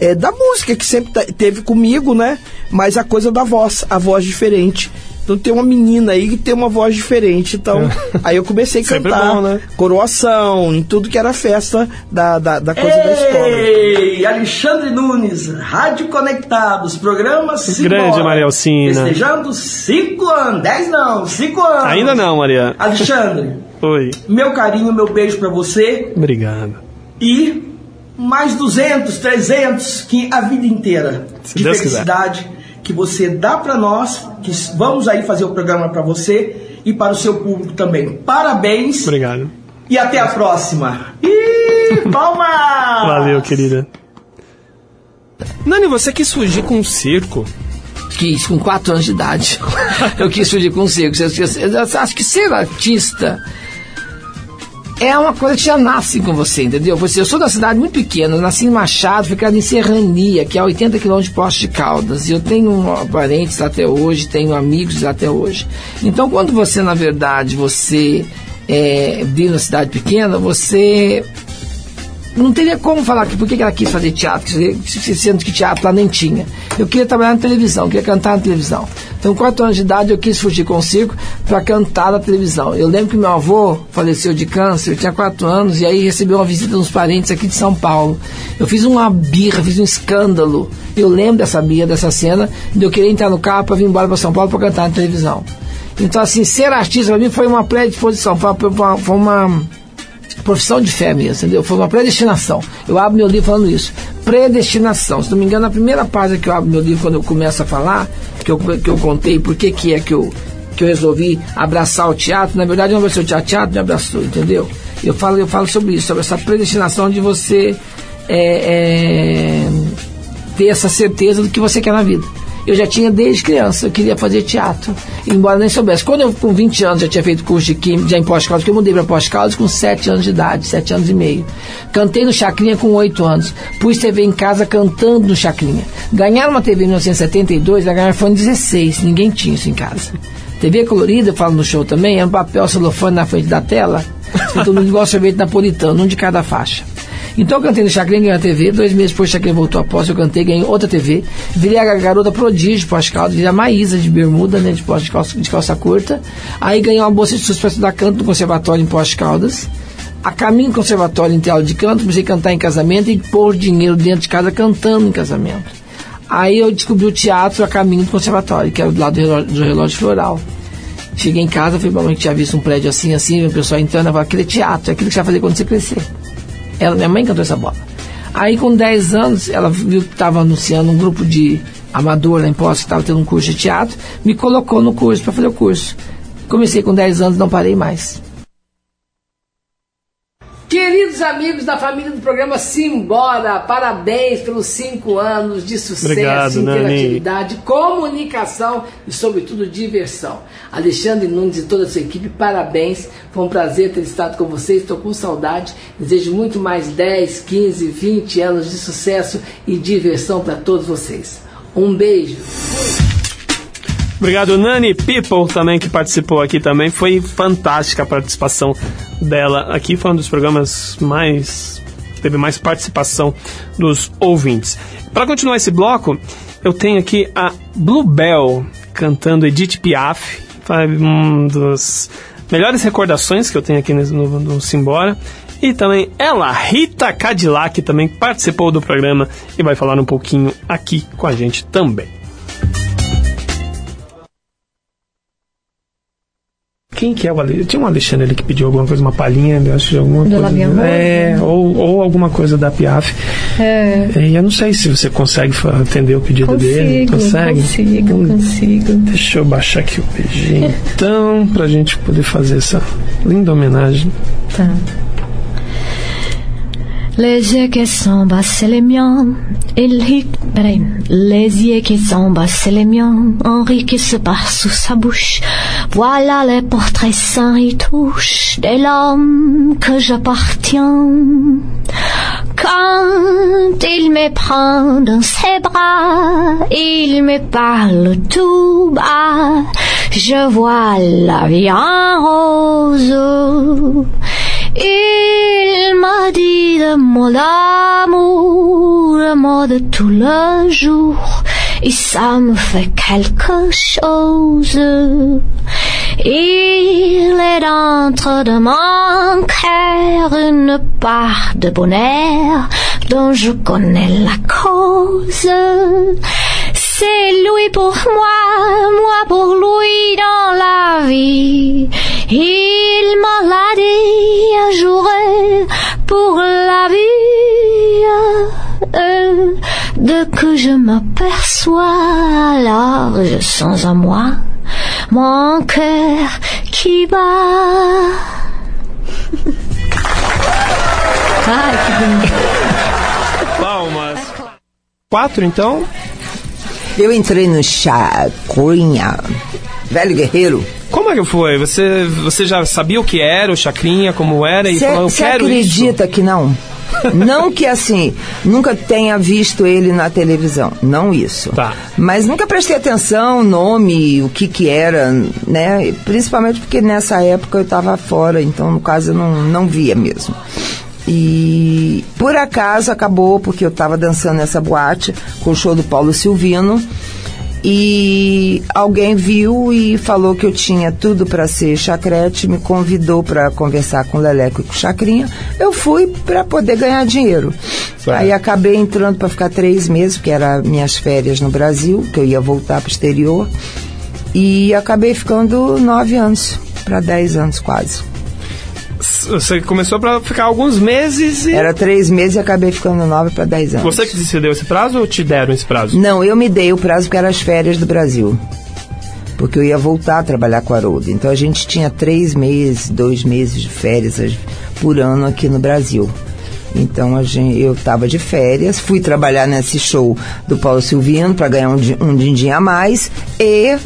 é, da música que sempre te- teve comigo, né? Mas a coisa da voz, a voz diferente. Então tem uma menina aí que tem uma voz diferente. Então, aí eu comecei a Sempre cantar bom, né? coroação, em tudo que era festa da, da, da coisa da escola. Ei, Alexandre Nunes, Rádio Conectados, programa Simbora. Grande Maria Alcina. Festejando 5 anos, 10 não, 5 anos. Ainda não, Maria. Alexandre, Oi. meu carinho, meu beijo pra você Obrigado. e mais 200, 300 que a vida inteira Se de Deus felicidade que você dá pra nós, que vamos aí fazer o programa pra você e para o seu público também. Parabéns Obrigado. e até a próxima. Ih, palmas! Valeu, querida. Nani, você quis fugir com um circo. Quis, com 4 anos de idade. eu quis fugir com um circo. Eu, eu- eu acho que ser artista é uma coisa que já nasce com você, entendeu? Você, eu sou da cidade muito pequena, nasci em Machado, fui criado em Serrania, que é a 80 quilômetros de Poste de Caldas. E eu tenho parentes até hoje, tenho amigos até hoje. Então, quando você, na verdade, você é, vive na cidade pequena, você não teria como falar que por que ela quis fazer teatro, sendo que teatro lá nem tinha. Eu queria trabalhar na televisão, queria cantar na televisão. Então, com 4 anos de idade, eu quis fugir com o circo para cantar na televisão. Eu lembro que meu avô faleceu de câncer, eu tinha 4 anos, e aí recebeu uma visita dos parentes aqui de São Paulo. Eu fiz uma birra, fiz um escândalo. Eu lembro dessa birra, dessa cena, de eu querer entrar no carro para vir embora para São Paulo para cantar na televisão. Então, assim, ser artista para mim foi uma predisposição, foi uma- foi uma profissão de fé mesmo, entendeu? Foi uma predestinação. Eu abro meu livro falando isso. Predestinação. Se não me engano, a primeira página que eu abro meu livro, quando eu começo a falar, que eu, que eu contei por que que é que eu, que eu resolvi abraçar o teatro, na verdade, não abraçou o teatro, teatro me abraçou, entendeu? Eu falo, eu falo sobre isso, sobre essa predestinação de você é, é, ter essa certeza do que você quer na vida. Eu já tinha desde criança, eu queria fazer teatro, embora nem soubesse. Quando eu, com 20 anos, já tinha feito curso de química, já em pós-caldas, porque eu mudei para pós-caldas com 7 anos de idade, 7 anos e meio. Cantei no Chacrinha com 8 anos. Pus TV em casa cantando no Chacrinha. Ganhar uma TV em 1972, vai ganhar foi em 16, ninguém tinha isso em casa. TV colorida, eu falo no show também, era um papel celofane na frente da tela, todo mundo igual sorvete napolitano, um de cada faixa. Então eu cantei no Chacrinha, ganhei a TV. Dois meses depois o Chacrinha voltou a posse, eu cantei, ganhei outra TV. Virei a garota prodígio de pós-caldo, virei a Maísa de bermuda, né, de, pós, de, calça, de calça curta. Aí ganhei uma bolsa de estudos para estudar canto no conservatório em Pós-Caldas. A caminho do conservatório em teatro de canto, comecei a cantar em casamento e pôr dinheiro dentro de casa cantando em casamento. Aí eu descobri o teatro a caminho do conservatório, que é do lado do relógio, do relógio floral. Cheguei em casa, falei pra mãe que tinha visto um prédio assim, assim, o pessoal entrando, ela falou, aquele é teatro, é aquilo que você vai fazer quando você crescer. Ela, minha mãe cantou essa bola. Aí com 10 anos, ela viu que estava anunciando um grupo de amador lá em Poços, que estava tendo um curso de teatro, me colocou no curso para fazer o curso. Comecei com 10 anos, não parei mais. Queridos amigos da família do programa Simbora, parabéns pelos cinco anos de sucesso, Obrigado, interatividade, comunicação e, sobretudo, diversão. Alexandre Nunes e toda a sua equipe, parabéns. Foi um prazer ter estado com vocês, estou com saudade. Desejo muito mais 10, 15, 20 anos de sucesso e diversão para todos vocês. Um beijo. Obrigado, Nani People, também, que participou aqui também. Foi fantástica a participação dela aqui. Foi um dos programas mais. teve mais participação dos ouvintes. Para continuar esse bloco, eu tenho aqui a Bluebell cantando Edith Piaf. Um dos melhores recordações que eu tenho aqui no, no, Simbora. E também ela, Rita Cadillac, também participou do programa e vai falar um pouquinho aqui com a gente também. Quem que é o Alexandre? Tinha um Alexandre ali que pediu alguma coisa, uma palhinha, eu acho de alguma Do coisa. Labiamor, É, né? ou, ou alguma coisa da Piaf. É. E eu não sei se você consegue atender o pedido dele. Consigo, Consegue? consigo, Hum, consigo. Deixa eu baixar aqui o beijinho. Então, pra gente poder fazer essa linda homenagem. Tá. Les yeux qui sont bas, les miens. Peraí. Les yeux qui sont bas, les miens. Henri qui se part sous sa bouche. Voilà les portraits sans retouche de l'homme que j'appartiens. Quand il me prend dans ses bras, il me parle tout bas. Je vois la vie en rose. Il m'a dit le mot d'amour, le mot de tout le jour, et ça me fait quelque chose. Il est dentro de mon cœur une part de bonheur dont je connais la cause. C'est lui pour moi, moi pour lui dans la vie. Il m'a l'a dit un jour pour la vie. Euh, de que je m'aperçois, alors je sens en moi mon cœur qui bat. Ai, que bonito. Palmas. Quatro, então? Eu entrei no Chacrinha, velho guerreiro. Como é que foi? Você, você já sabia o que era, o Chacrinha, como era, e falou, eu quero acredita que não? não que assim, nunca tenha visto ele na televisão, não isso. Tá. Mas nunca prestei atenção, nome, o que que era, né? Principalmente porque nessa época eu estava fora, então no caso eu não, não via mesmo. E por acaso acabou, porque eu estava dançando nessa boate com o show do Paulo Silvino. E alguém viu e falou que eu tinha tudo para ser chacrete, me convidou para conversar com o Leleco e com o Chacrinha. Eu fui para poder ganhar dinheiro. Aí acabei entrando para ficar três meses, porque eram minhas férias no Brasil, que eu ia voltar para o exterior. E acabei ficando nove anos, para dez anos quase. Você começou pra ficar alguns meses e... Era três meses e acabei ficando nove para dez anos. Você que decidiu esse prazo ou te deram esse prazo? Não, eu me dei o prazo porque eram as férias do Brasil. Porque eu ia voltar a trabalhar com a Haroldo. Então a gente tinha três meses, dois meses de férias as- por ano aqui no Brasil. Então a gente, eu estava de férias, fui trabalhar nesse show do Paulo Silvino para ganhar um, um din-din a mais e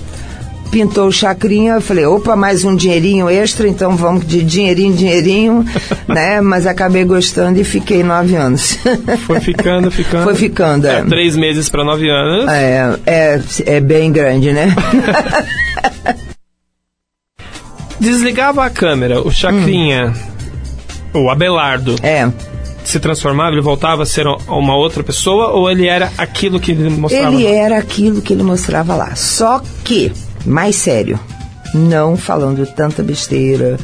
pintou o chacrinha, eu falei, opa, mais um dinheirinho extra, então vamos de dinheirinho, dinheirinho, né? Mas acabei gostando e fiquei nove anos. Foi ficando, ficando. Foi ficando, é. É, três meses pra nove anos. É, é, é bem grande, né? Desligava a câmera, o Chacrinha, o Abelardo. É. se transformava, ele voltava a ser uma outra pessoa ou ele era aquilo que ele mostrava? Ele era aquilo que ele mostrava lá. Só que, mais sério, não falando tanta besteira,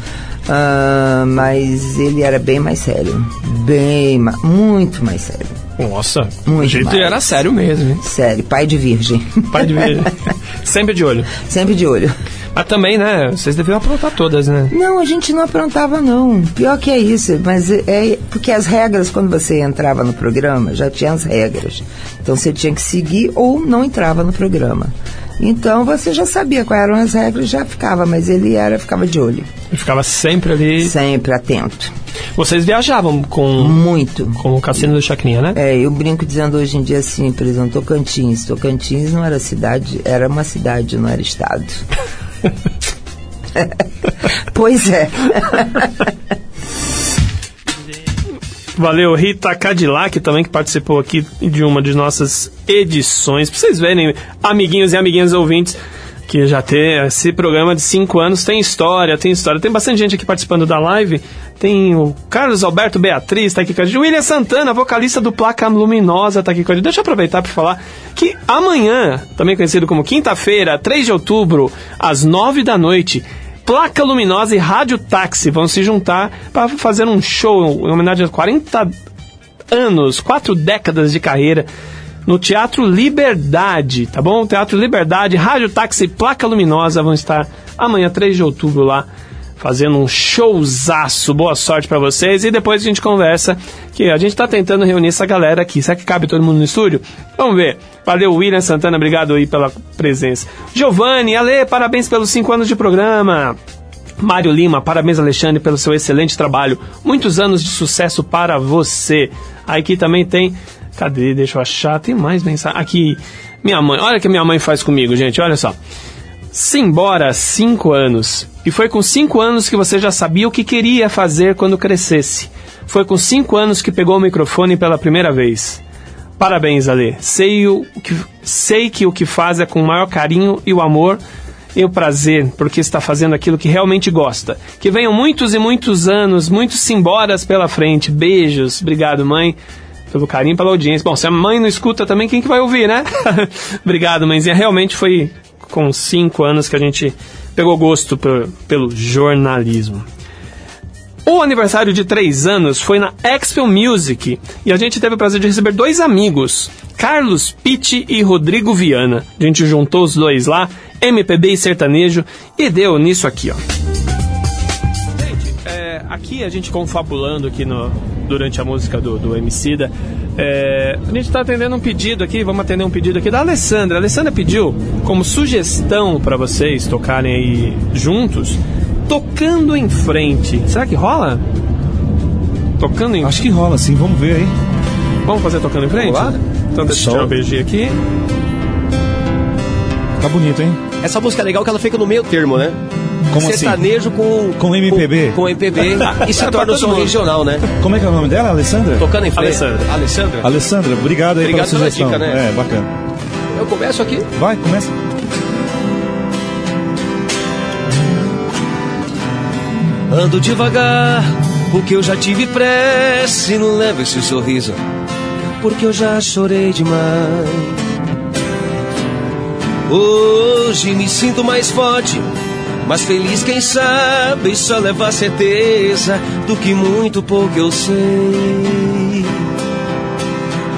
ah, mas ele era bem mais sério. Bem, ma- muito mais sério. Nossa, muito o jeito mais. era sério mesmo. hein? Sério, pai de virgem. Pai de virgem. Sempre de olho. Sempre de olho. Mas também, né? Vocês deviam aprontar todas, né? Não, a gente não aprontava, não. Pior que é isso, mas é, é- porque as regras, quando você entrava no programa, já tinha as regras. Então você tinha que seguir ou não entrava no programa. Então você já sabia quais eram as regras, já ficava, mas ele era, ficava de olho. Ele ficava sempre ali. Sempre atento. Vocês viajavam com. Muito. Com o Cassino do Chacrinha, né? É, eu brinco dizendo hoje em dia assim, por exemplo, Tocantins. Tocantins não era cidade, era uma cidade, não era estado. pois é. Valeu, Rita Cadillac também, que participou aqui de uma de nossas edições. Pra vocês verem, amiguinhos e amiguinhas ouvintes, que já tem esse programa de 5 anos, tem história, tem história. Tem bastante gente aqui participando da live. Tem o Carlos Alberto Beatriz, tá aqui com a gente. William Santana, vocalista do Placa Luminosa, tá aqui com a gente. Deixa eu aproveitar para falar que amanhã, também conhecido como quinta-feira, 3 de outubro, às 9 da noite, Placa Luminosa e Rádio Táxi vão se juntar para fazer um show em homenagem a 40 anos, quatro décadas de carreira no Teatro Liberdade, tá bom? Teatro Liberdade, Rádio Táxi Placa Luminosa vão estar amanhã, 3 de outubro, lá fazendo um showzaço. Boa sorte para vocês e depois a gente conversa que a gente tá tentando reunir essa galera aqui. Será que cabe todo mundo no estúdio? Vamos ver. Valeu, William Santana, obrigado aí pela presença. Giovanni, Ale, parabéns pelos cinco anos de programa. Mário Lima, parabéns Alexandre pelo seu excelente trabalho. Muitos anos de sucesso para você. Aqui também tem. Cadê? Deixa eu achar. Tem mais mensagem. Aqui. Minha mãe. Olha o que minha mãe faz comigo, gente. Olha só. Simbora, cinco anos. E foi com cinco anos que você já sabia o que queria fazer quando crescesse. Foi com cinco anos que pegou o microfone pela primeira vez. Parabéns, Ale. Sei, o que, sei que o que faz é com o maior carinho e o amor e o prazer, porque está fazendo aquilo que realmente gosta. Que venham muitos e muitos anos, muitos simboras pela frente. Beijos. Obrigado, mãe, pelo carinho pela audiência. Bom, se a mãe não escuta também, quem que vai ouvir, né? Obrigado, mãezinha. Realmente foi com cinco anos que a gente pegou gosto por- pelo jornalismo. O aniversário de três anos foi na Expo Music e a gente teve o prazer de receber dois amigos, Carlos Pitti e Rodrigo Viana. A gente juntou os dois lá, MPB e sertanejo, e deu nisso aqui, ó. Aqui a gente confabulando aqui no, durante a música do, do Emicida, é, a gente está atendendo um pedido aqui, vamos atender um pedido aqui da Alessandra. A Alessandra pediu como sugestão para vocês tocarem aí juntos, tocando em frente. Será que rola? Tocando em Acho que rola, sim. Vamos ver aí. Vamos fazer tocando em frente? Vamos lá? Então deixa eu tirar o BG aqui. Tá bonito, hein? Essa música é legal que ela fica no meio termo, né? Como assim? Sertanejo com... Com MPB? Com, com MPB e se torna um todo som regional, né? Como é que é o nome dela, Alessandra? Tocando em frente. Alessandra. Alessandra. Alessandra, obrigado aí Obrigado pela pela sugestão. dica, né? É, bacana. Eu começo aqui. Vai, começa. Ando devagar, porque eu já tive pressa. Não leva esse sorriso, porque eu já chorei demais. Hoje me sinto mais forte, mais feliz, quem sabe, só levar certeza do que muito pouco eu sei.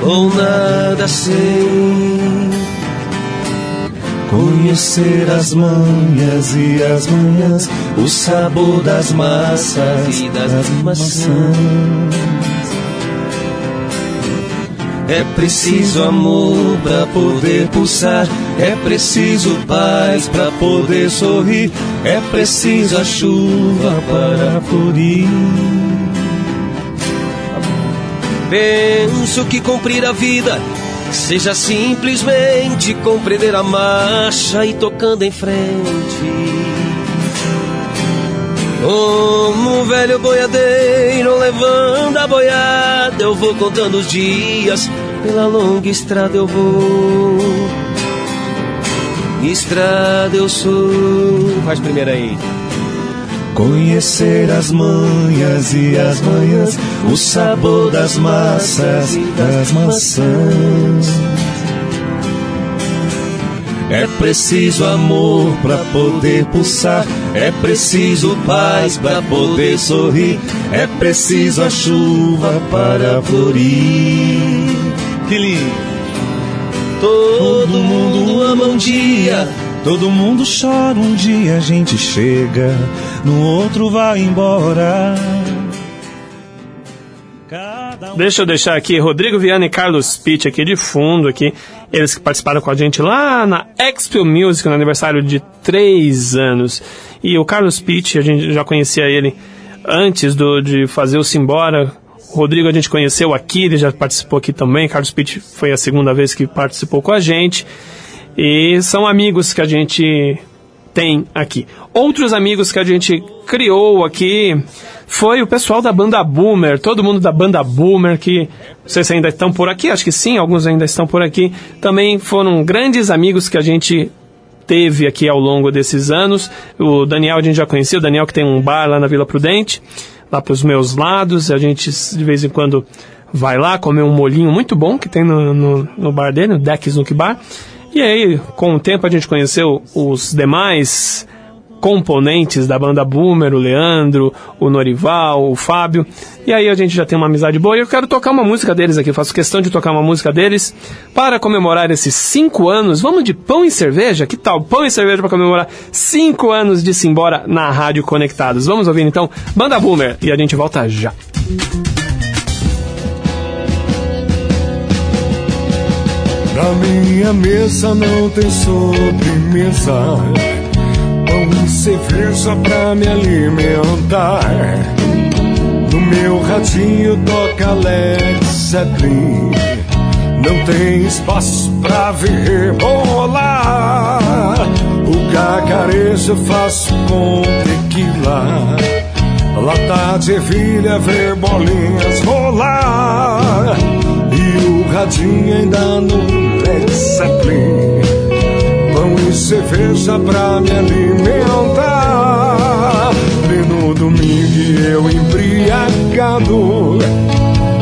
Ou nada sei. Conhecer as manhas e as manhãs, o sabor das massas E das maçãs. É preciso amor pra poder pulsar, é preciso paz pra poder sorrir, é preciso a chuva para florir. Penso que cumprir a vida seja simplesmente compreender a marcha e tocando em frente. Como um velho boiadeiro levando a boiada, eu vou contando os dias, pela longa estrada eu vou. Estrada eu sou. Faz primeiro aí. Conhecer as manhas e as manhãs, o sabor das massas das maçãs. É preciso amor para poder pulsar, é preciso paz para poder sorrir, é preciso a chuva para florir. Que lindo! Todo mundo ama um dia, Todo mundo chora um dia, a gente chega, no outro vai embora. Deixa eu deixar aqui Rodrigo Viana e Carlos Pitt aqui de fundo aqui. Eles que participaram com a gente lá na Expo Music, no aniversário de três anos. E o Carlos Pitt, a gente já conhecia ele antes do, de fazer o Simbora. O Rodrigo a gente conheceu aqui, ele já participou aqui também. Carlos Pitt foi a segunda vez que participou com a gente. E são amigos que a gente tem aqui. Outros amigos que a gente criou aqui foi o pessoal da banda Boomer, todo mundo da banda Boomer, que não sei se ainda estão por aqui, acho que sim, alguns ainda estão por aqui. Também foram grandes amigos que a gente teve aqui ao longo desses anos. O Daniel a gente já conhecia, o Daniel que tem um bar lá na Vila Prudente, lá para os meus lados. A gente de vez em quando vai lá comer um molinho muito bom que tem no, no, no bar dele, no Deck Snook Bar. E aí, com o tempo, a gente conheceu os demais componentes da banda Boomer, o Leandro, o Norival, o Fábio. E aí a gente já tem uma amizade boa e eu quero tocar uma música deles aqui. Eu faço questão de tocar uma música deles para comemorar esses cinco anos. Vamos de pão e cerveja? Que tal? Pão e cerveja para comemorar cinco anos de Simbora na Rádio Conectados. Vamos ouvir então Banda Boomer e a gente volta já. Na minha mesa não tem sobremesa, e cerveja pra me alimentar. No meu radinho toca Led Zeppelin, não tem espaço pra ver rebolar. O cacarejo eu faço com tequila, lata de ervilha, ver bolinhas rolar. E o radinho ainda no Led Zeppelin Pão e cerveja pra me alimentar. Pleno domingo eu embriagado.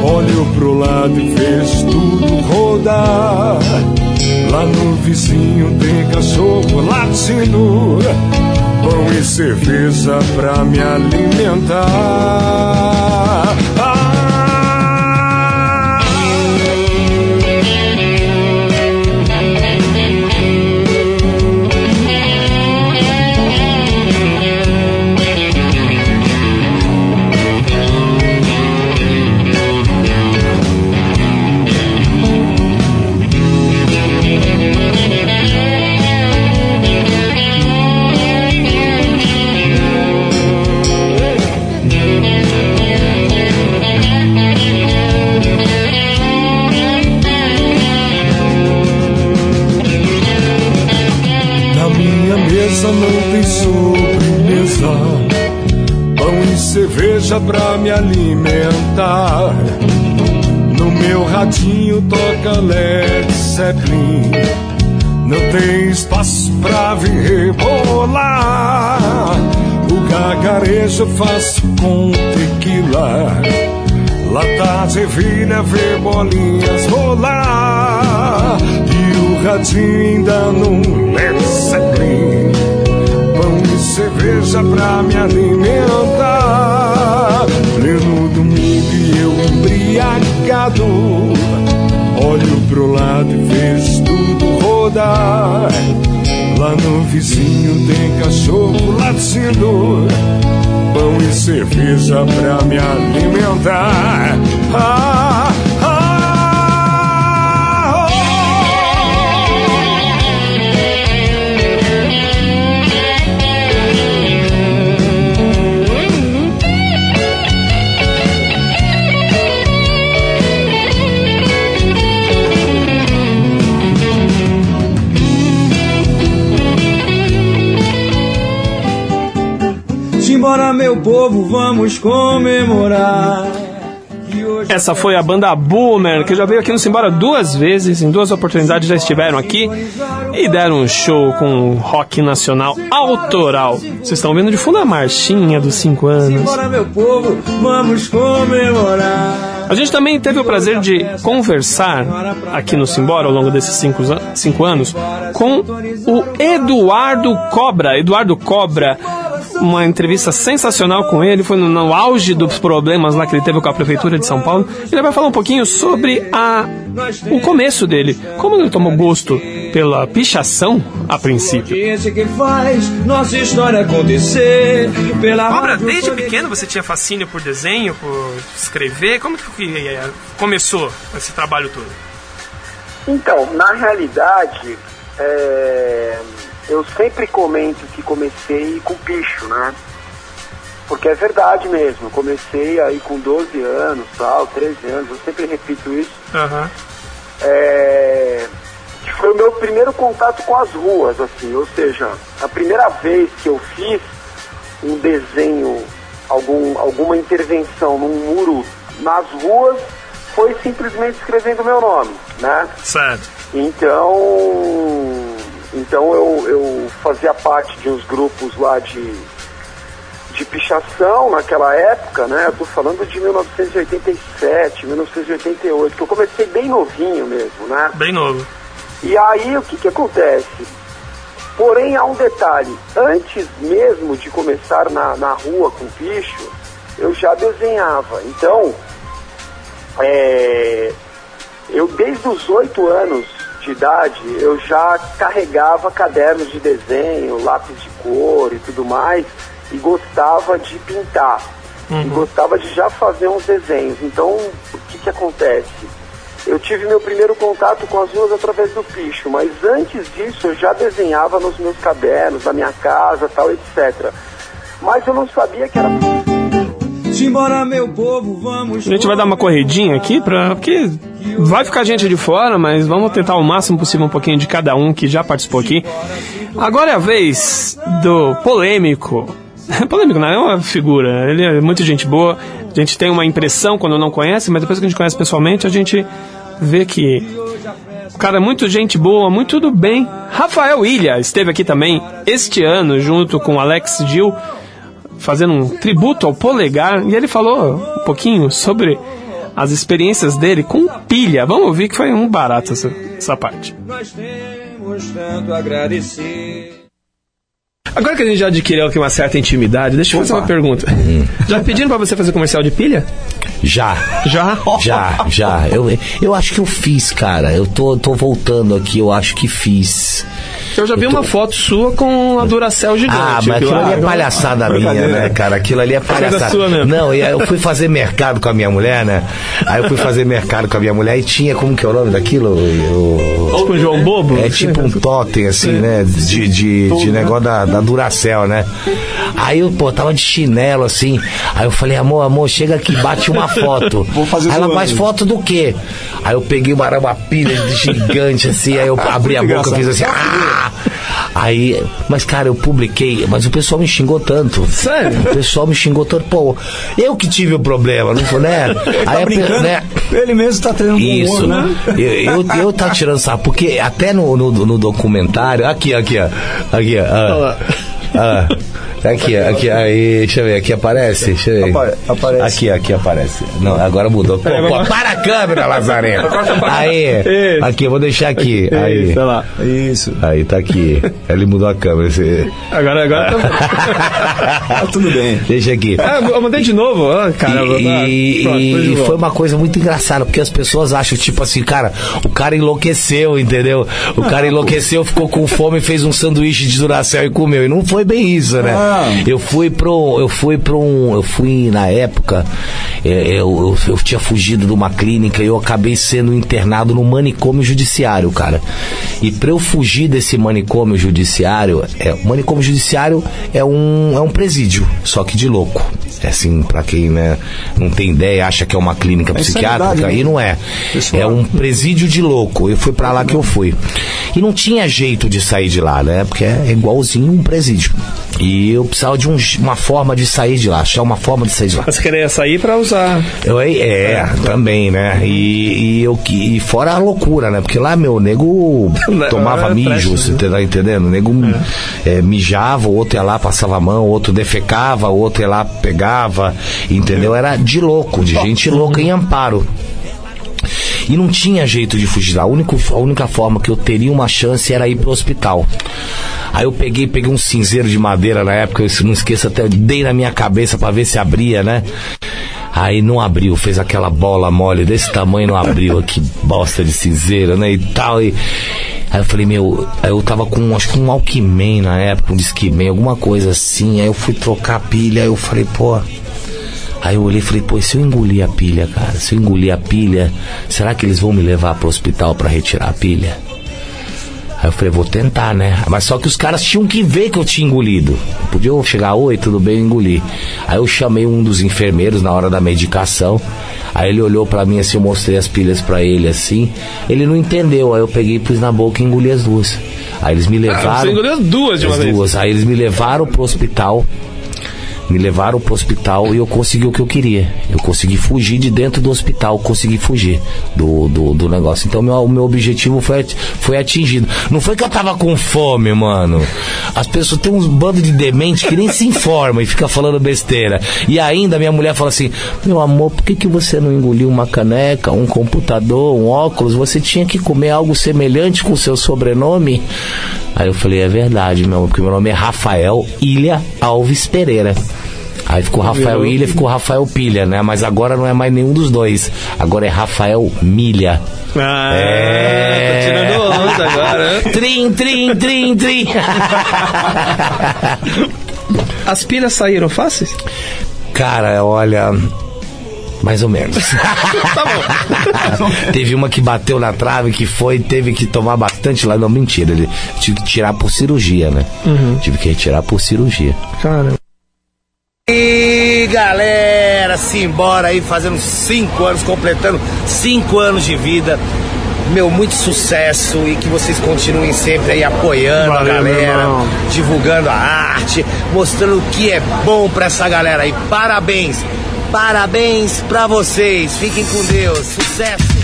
Olho pro lado e vejo tudo rodar. Lá no vizinho tem cachorro latindo. Pão e cerveja pra me alimentar pra me alimentar. No meu radinho toca Led Zeppelin, não tem espaço pra vir rebolar. O gargarejo eu faço com tequila. Lata de ervilha, ver bolinhas rolar E o radinho ainda num Led Zeppelin Cerveja pra me alimentar. Pleno domingo e eu embriagado Olho pro lado e vejo tudo rodar. Lá no vizinho tem cachorro latindo Pão e cerveja pra me alimentar. Ah, povo, vamos comemorar. Essa foi a banda Boomer, que já veio aqui no Simbora duas vezes, em duas oportunidades já estiveram aqui e deram um show com rock nacional autoral. Vocês estão vendo de fundo a marchinha dos 5 anos. Meu povo, vamos comemorar. A gente também teve o prazer de conversar aqui no Simbora ao longo desses cinco, cinco anos com o Eduardo Cobra. Eduardo Cobra, uma entrevista sensacional com ele, foi no, no auge dos problemas lá que ele teve com a Prefeitura de São Paulo. Ele vai falar um pouquinho sobre a, o começo dele, como ele tomou gosto pela pichação a princípio. Gente que faz nossa história acontecer. Pela Cobra, desde foi- pequeno você tinha fascínio por desenho, por escrever? Como que eh, começou esse trabalho todo? Então, na realidade, é, eu sempre comento que comecei com picho, né? Porque é verdade mesmo, eu comecei aí com 12 anos, tal, 13 anos, eu sempre repito isso. Aham. É, foi o meu primeiro contato com as ruas, assim, ou seja, a primeira vez que eu fiz um desenho, algum, alguma intervenção num muro nas ruas, foi simplesmente escrevendo meu nome, né? Certo. Então, então eu, eu fazia parte de uns grupos lá de, de pichação naquela época, né? Eu tô falando de 1987, 1988, que eu comecei bem novinho mesmo, né? Bem novo. E aí o que que acontece? Porém há um detalhe, antes mesmo de começar na, na rua com picho, eu já desenhava. Então, é, eu desde os oito anos de idade, eu já carregava cadernos de desenho, lápis de cor e tudo mais, e gostava de pintar. E gostava de já fazer uns desenhos. Então, o que que acontece? Eu tive meu primeiro contato com as ruas através do picho, mas antes disso eu já desenhava nos meus cadernos, na minha casa, tal, etc. Mas eu não sabia que era Simbora, meu povo, vamos. A gente vai dar uma corridinha aqui, pra, porque vai ficar gente de fora, mas vamos tentar o máximo possível um pouquinho de cada um que já participou aqui. Agora é a vez do polêmico. polêmico não, é uma figura. Ele é muito gente boa. A gente tem uma impressão quando não conhece, mas depois que a gente conhece pessoalmente, a gente vê que o cara é muito gente boa, muito do bem. Rafael Ilha esteve aqui também este ano, junto com Alex Gil, fazendo um tributo ao Polegar, e ele falou um pouquinho sobre as experiências dele com pilha. Vamos ouvir que foi um barato essa, essa parte. Nós temos tanto a agradecer. Agora que a gente já adquiriu aqui uma certa intimidade, deixa eu fazer uma pergunta. Já pediram pra você fazer comercial de pilha? Já. Já? Já, já. Eu, eu acho que eu fiz, cara. Eu tô, tô voltando aqui, eu acho que fiz. Eu já vi uma foto sua com a Duracell gigante. Ah, mas aquilo ali é palhaçada minha, né, cara? Aquilo ali é palhaçada. sua mesmo. Não, e aí eu fui fazer mercado com a minha mulher, né? Aí eu fui fazer mercado com a minha mulher e tinha, como que é o nome daquilo? Eu... Tipo um João Bobo? É tipo um totem, assim, né? De, de, de negócio da, da Duracell, né? Aí eu, pô, tava de chinelo, assim. Aí eu falei, amor, amor, chega aqui, bate uma foto. Vou fazer Aí ela, mas foto do quê? Aí eu peguei uma, uma pilha gigante, assim, aí eu abri a boca, fiz assim, ah! Aí, mas cara, eu publiquei, mas o pessoal me xingou tanto. Sério? O pessoal me xingou tanto, pô, eu que tive o problema, não foi, né? Tá Aí, brincando? né? Ele mesmo tá treinando Isso, humor, né? eu, eu, eu tá tirando sarro, porque até no, no, no documentário, aqui, aqui, ó, aqui, ó, ah, ah, aqui, aqui, aí, deixa eu ver, aqui aparece, deixa eu ver. aparece. Aqui, aqui aparece. Não, agora mudou. Pô, pô, para a câmera, Lazareno. Aí, aqui, eu vou deixar aqui, aí. Isso, olha lá. Isso. Aí, tá aqui. Ele mudou a câmera. Você... Agora, agora tá tudo bem. Deixa aqui. Ah, eu mandei de novo. Ah, caramba. E, Ah, e- foi e uma coisa muito engraçada, porque as pessoas acham, tipo assim, cara, o cara enlouqueceu, entendeu? O cara enlouqueceu, ficou com fome, fez um sanduíche de Duracell e comeu. E não foi bem isso, né? Eu fui pro. Eu fui pro um. Eu fui na época. é, Eu, eu, eu tinha fugido de uma clínica e eu acabei sendo internado no manicômio judiciário, cara. E pra eu fugir desse manicômio judiciário, é, o manicômio judiciário é um, é um presídio, só que de louco. É assim, pra quem né, não tem ideia, acha que é uma clínica É psiquiátrica, né? e não é. Pessoal. É um presídio de louco. Eu fui pra lá que eu fui. E não tinha jeito de sair de lá, né? Porque é igualzinho um presídio. E eu precisava de um- uma forma de sair de lá, achar uma forma de sair de lá. Você queria sair pra usar. Eu, é, também, né? E, e, eu, e fora a loucura, né? Porque lá, meu, nego tomava É, mijo, você né? tá entendendo? O nego é, mijava, o outro ia lá, passava a mão, o outro defecava, o outro ia lá, pegava, entendeu? Era de louco, de gente louca em amparo. E não tinha jeito de fugir. A única, a única forma que eu teria uma chance era ir pro hospital. Aí eu peguei, peguei um cinzeiro de madeira na época, eu não esqueço até, dei na minha cabeça pra ver se abria, né? Aí não abriu, fez aquela bola mole desse tamanho, não abriu, que bosta de cinzeiro, né? E tal. E... Aí eu falei, meu, eu tava com, acho que um Alckmin na época, um Discman, alguma coisa assim. Aí eu fui trocar a pilha, aí eu falei, pô. Aí eu olhei e falei, pô, e se eu engolir a pilha, cara? Se eu engolir a pilha, será que eles vão me levar pro hospital pra retirar a pilha? Aí eu falei, vou tentar, né? Mas só que os caras tinham que ver que eu tinha engolido. Podia eu chegar, oi, tudo bem, eu engoli. Aí eu chamei um dos enfermeiros na hora da medicação. Aí ele olhou pra mim assim, eu mostrei as pilhas pra ele assim. Ele não entendeu, aí eu peguei, pus na boca e engoli as duas. Aí eles me levaram. Ah, você engoliu as duas de uma as vez. duas. Aí eles me levaram pro hospital. Me levaram pro hospital e eu consegui o que eu queria. Eu consegui fugir de dentro do hospital, consegui fugir do, do, do negócio. Então meu, o meu objetivo foi, foi atingido. Não foi que eu tava com fome, mano. As pessoas têm uns bandos de demente que nem se informam e fica falando besteira. E ainda minha mulher fala assim: Meu amor, por que, que você não engoliu uma caneca, um computador, um óculos? Você tinha que comer algo semelhante com o seu sobrenome? Aí eu falei: É verdade, meu amor, porque meu nome é Rafael Ilha Alves Pereira. Aí ficou Rafael Ilha, ficou Rafael Pilha, né? Mas agora não é mais nenhum dos dois. Agora é Rafael Milha. Ah, É. tá tirando onda agora. né? Trim, trim, trim, trim. As pilhas saíram fáceis? Cara, olha. Mais ou menos. teve uma que bateu na trave, que foi, teve que tomar bastante lá. Não, mentira. Ele tive que tirar por cirurgia, né? Uhum. Tive que retirar por cirurgia. Cara. E galera, simbora aí, fazendo cinco anos, completando cinco anos de vida. Meu, muito sucesso e que vocês continuem sempre aí apoiando Valeu, a galera, divulgando a arte, mostrando o que é bom pra essa galera aí. Parabéns, parabéns pra vocês. Fiquem com Deus, sucesso.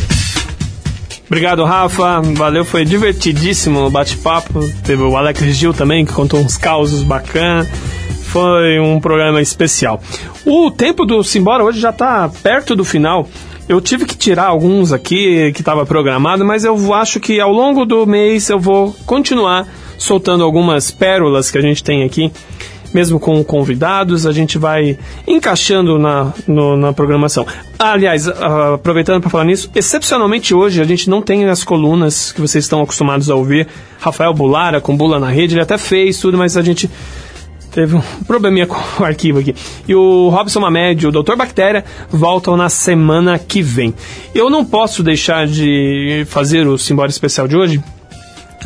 Obrigado, Rafa. Valeu, foi divertidíssimo o bate-papo. Teve o Alex Gil também, que contou uns causos bacanas. Foi um programa especial. O tempo do Simbora hoje já está perto do final. Eu tive que tirar alguns aqui que estava programado, mas eu acho que ao longo do mês eu vou continuar soltando algumas pérolas que a gente tem aqui mesmo com convidados, a gente vai encaixando na, no- na programação. Aliás, ah, aproveitando para falar nisso, excepcionalmente hoje a gente não tem as colunas que vocês estão acostumados a ouvir. Rafael Bulara, com Bula na Rede, ele até fez tudo, mas a gente teve um probleminha com o arquivo aqui. E o Robson Mamed e o Dr. Bactéria voltam na semana que vem. Eu não posso deixar de fazer o Simbora Especial de hoje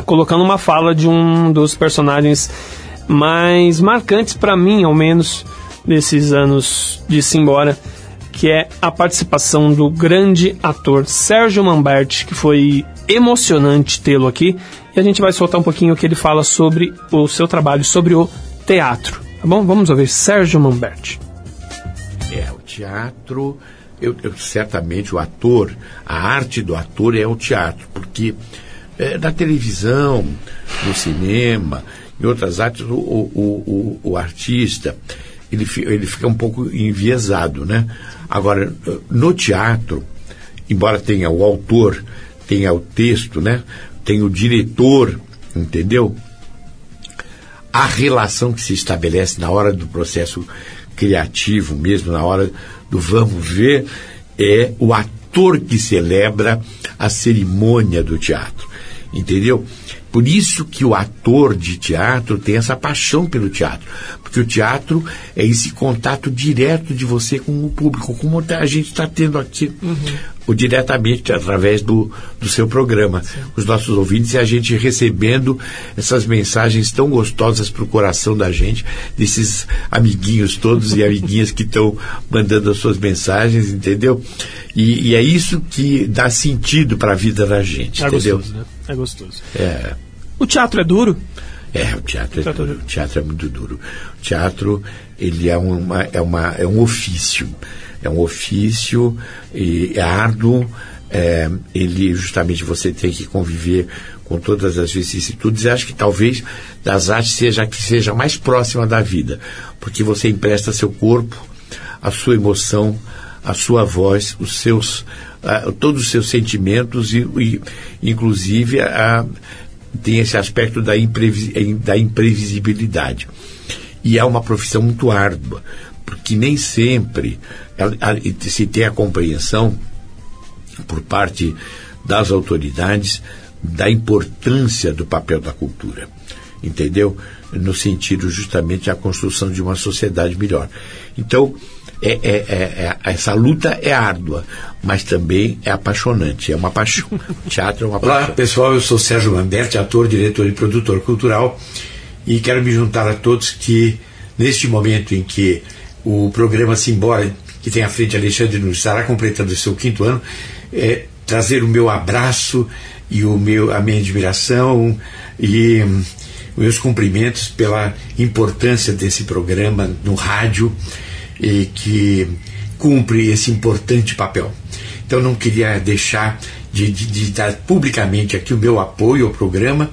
colocando uma fala de um dos personagens mais marcantes para mim, ao menos, desses anos de Simbora, que é a participação do grande ator Sérgio Mamberti, que foi emocionante tê-lo aqui. E a gente vai soltar um pouquinho o que ele fala sobre o seu trabalho, sobre o teatro. Tá bom? Vamos ouvir Sérgio Mamberti. É, o teatro, eu, eu- certamente o ator, a arte do ator é o teatro, porque é, na televisão, no cinema, em outras artes, o, o, o, o artista ele, ele fica um pouco enviesado, né? Agora, no teatro, embora tenha o autor, tenha o texto, né? Tem o diretor, entendeu? A relação que se estabelece na hora do processo criativo mesmo, na hora do vamos ver, é o ator que celebra a cerimônia do teatro. Entendeu? Por isso que o ator de teatro tem essa paixão pelo teatro. Porque o teatro é esse contato direto de você com o público, como a gente está tendo aqui. Ou diretamente através do, do seu programa. Os nossos ouvintes e a gente recebendo essas mensagens tão gostosas para o coração da gente, desses amiguinhos todos e amiguinhas que estão mandando as suas mensagens, entendeu? E, e é isso que dá sentido para a vida da gente, É entendeu? gostoso, né? É gostoso. É. O teatro é duro? É, o teatro é duro. O teatro é muito duro. O teatro, ele é, uma, é, uma, é um ofício. É um ofício e é árduo. É, ele, justamente, você tem que conviver com todas as vicissitudes. E acho que talvez das artes seja a que seja mais próxima da vida. Porque você empresta seu corpo, a sua emoção, a sua voz, os seus, ah, todos os seus sentimentos e, e inclusive, tem esse aspecto da, imprevi- em- da imprevisibilidade. E é uma profissão muito árdua, porque nem sempre se tem a compreensão por parte das autoridades da importância do papel da cultura. Entendeu? No sentido justamente da construção de uma sociedade melhor. Então, é, é- é- é- essa luta é árdua, mas também é apaixonante, é uma paixão. O teatro é uma Olá, paixão. pessoal, eu sou Sérgio Lamberti, ator, diretor e produtor cultural, e quero me juntar a todos que, neste momento em que o programa Simbora, que tem à frente Alexandre Nunes, estará completando o seu quinto ano, é, trazer o meu abraço e o meu, a minha admiração e hum, meus cumprimentos pela importância desse programa no rádio e que cumpre esse importante papel. Então não queria deixar de, de- de dar publicamente aqui o meu apoio ao programa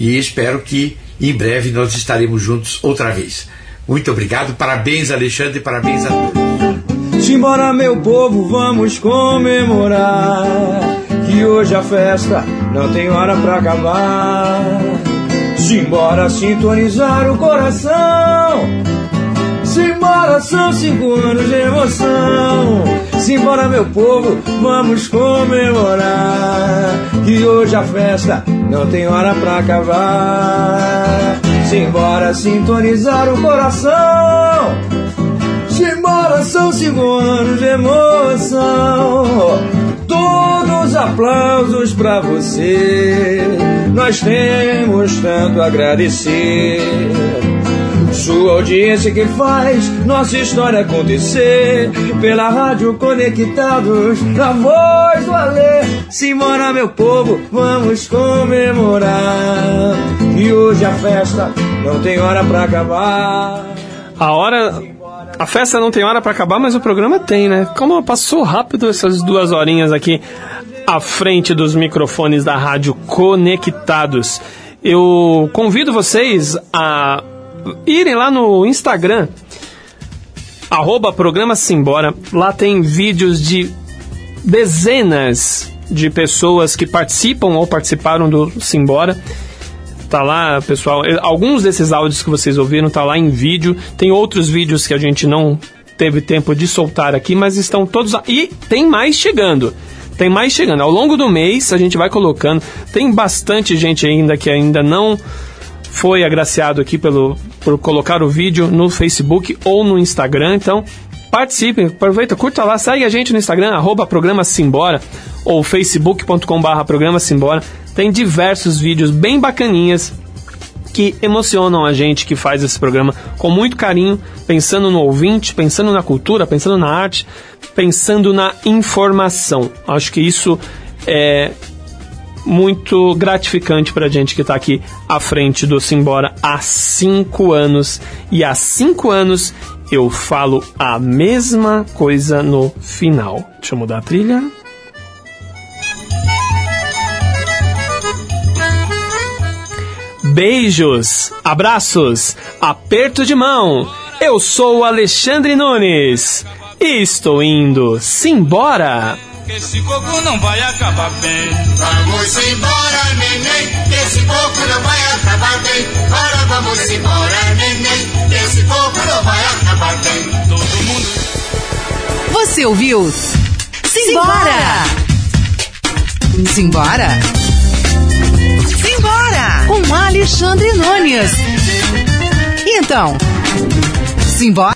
e espero que em breve nós estaremos juntos outra vez. Muito obrigado, parabéns Alexandre, parabéns a todos. Simbora, meu povo, vamos comemorar. Que hoje a festa não tem hora pra acabar. Simbora sintonizar o coração. Simbora, são cinco anos de emoção. Simbora, meu povo, vamos comemorar. Que hoje a festa não tem hora pra acabar. Simbora sintonizar o coração. Simbora, são anos de emoção. Todos aplausos pra você. Nós temos tanto a agradecer. Sua audiência que faz nossa história acontecer. Pela rádio Conectados, na voz do Alê. Simbora, meu povo, vamos comemorar. E hoje a festa não tem hora pra acabar. A hora. A festa não tem hora pra acabar, mas o programa tem, né? Como passou rápido essas duas horinhas aqui à frente dos microfones da rádio Conectados. Eu convido vocês a irem lá no Instagram, arroba programa Simbora. Lá tem vídeos de dezenas de pessoas que participam ou participaram do Simbora. Tá lá, pessoal. eh, Alguns desses áudios que vocês ouviram tá lá em vídeo. Tem outros vídeos que a gente não teve tempo de soltar aqui, mas estão todos lá. E tem mais chegando. Tem mais chegando. Ao longo do mês a gente vai colocando. Tem bastante gente ainda que ainda não foi agraciado aqui pelo, por colocar o vídeo no Facebook ou no Instagram. Então, participem, aproveita, curta lá, segue a gente no Instagram, arroba programa Simbora, ou facebook.com barra programa Simbora. Tem diversos vídeos bem bacaninhas que emocionam a gente que faz esse programa com muito carinho, pensando no ouvinte, pensando na cultura, pensando na arte, pensando na informação. Acho que isso é muito gratificante pra gente que tá aqui à frente do Simbora há cinco anos. E há cinco anos eu falo a mesma coisa no final. Deixa eu mudar a trilha. Beijos, abraços, aperto de mão. Eu sou o Alexandre Nunes e estou indo simbora. Esse coco não vai acabar bem. Vamos embora, neném, que esse pouco não vai acabar bem. Ora, vamos embora, neném, que esse pouco não vai acabar bem. Todo mundo. Você ouviu? Simbora! Simbora? Simbora! Com Alexandre Nunes. Então, simbora?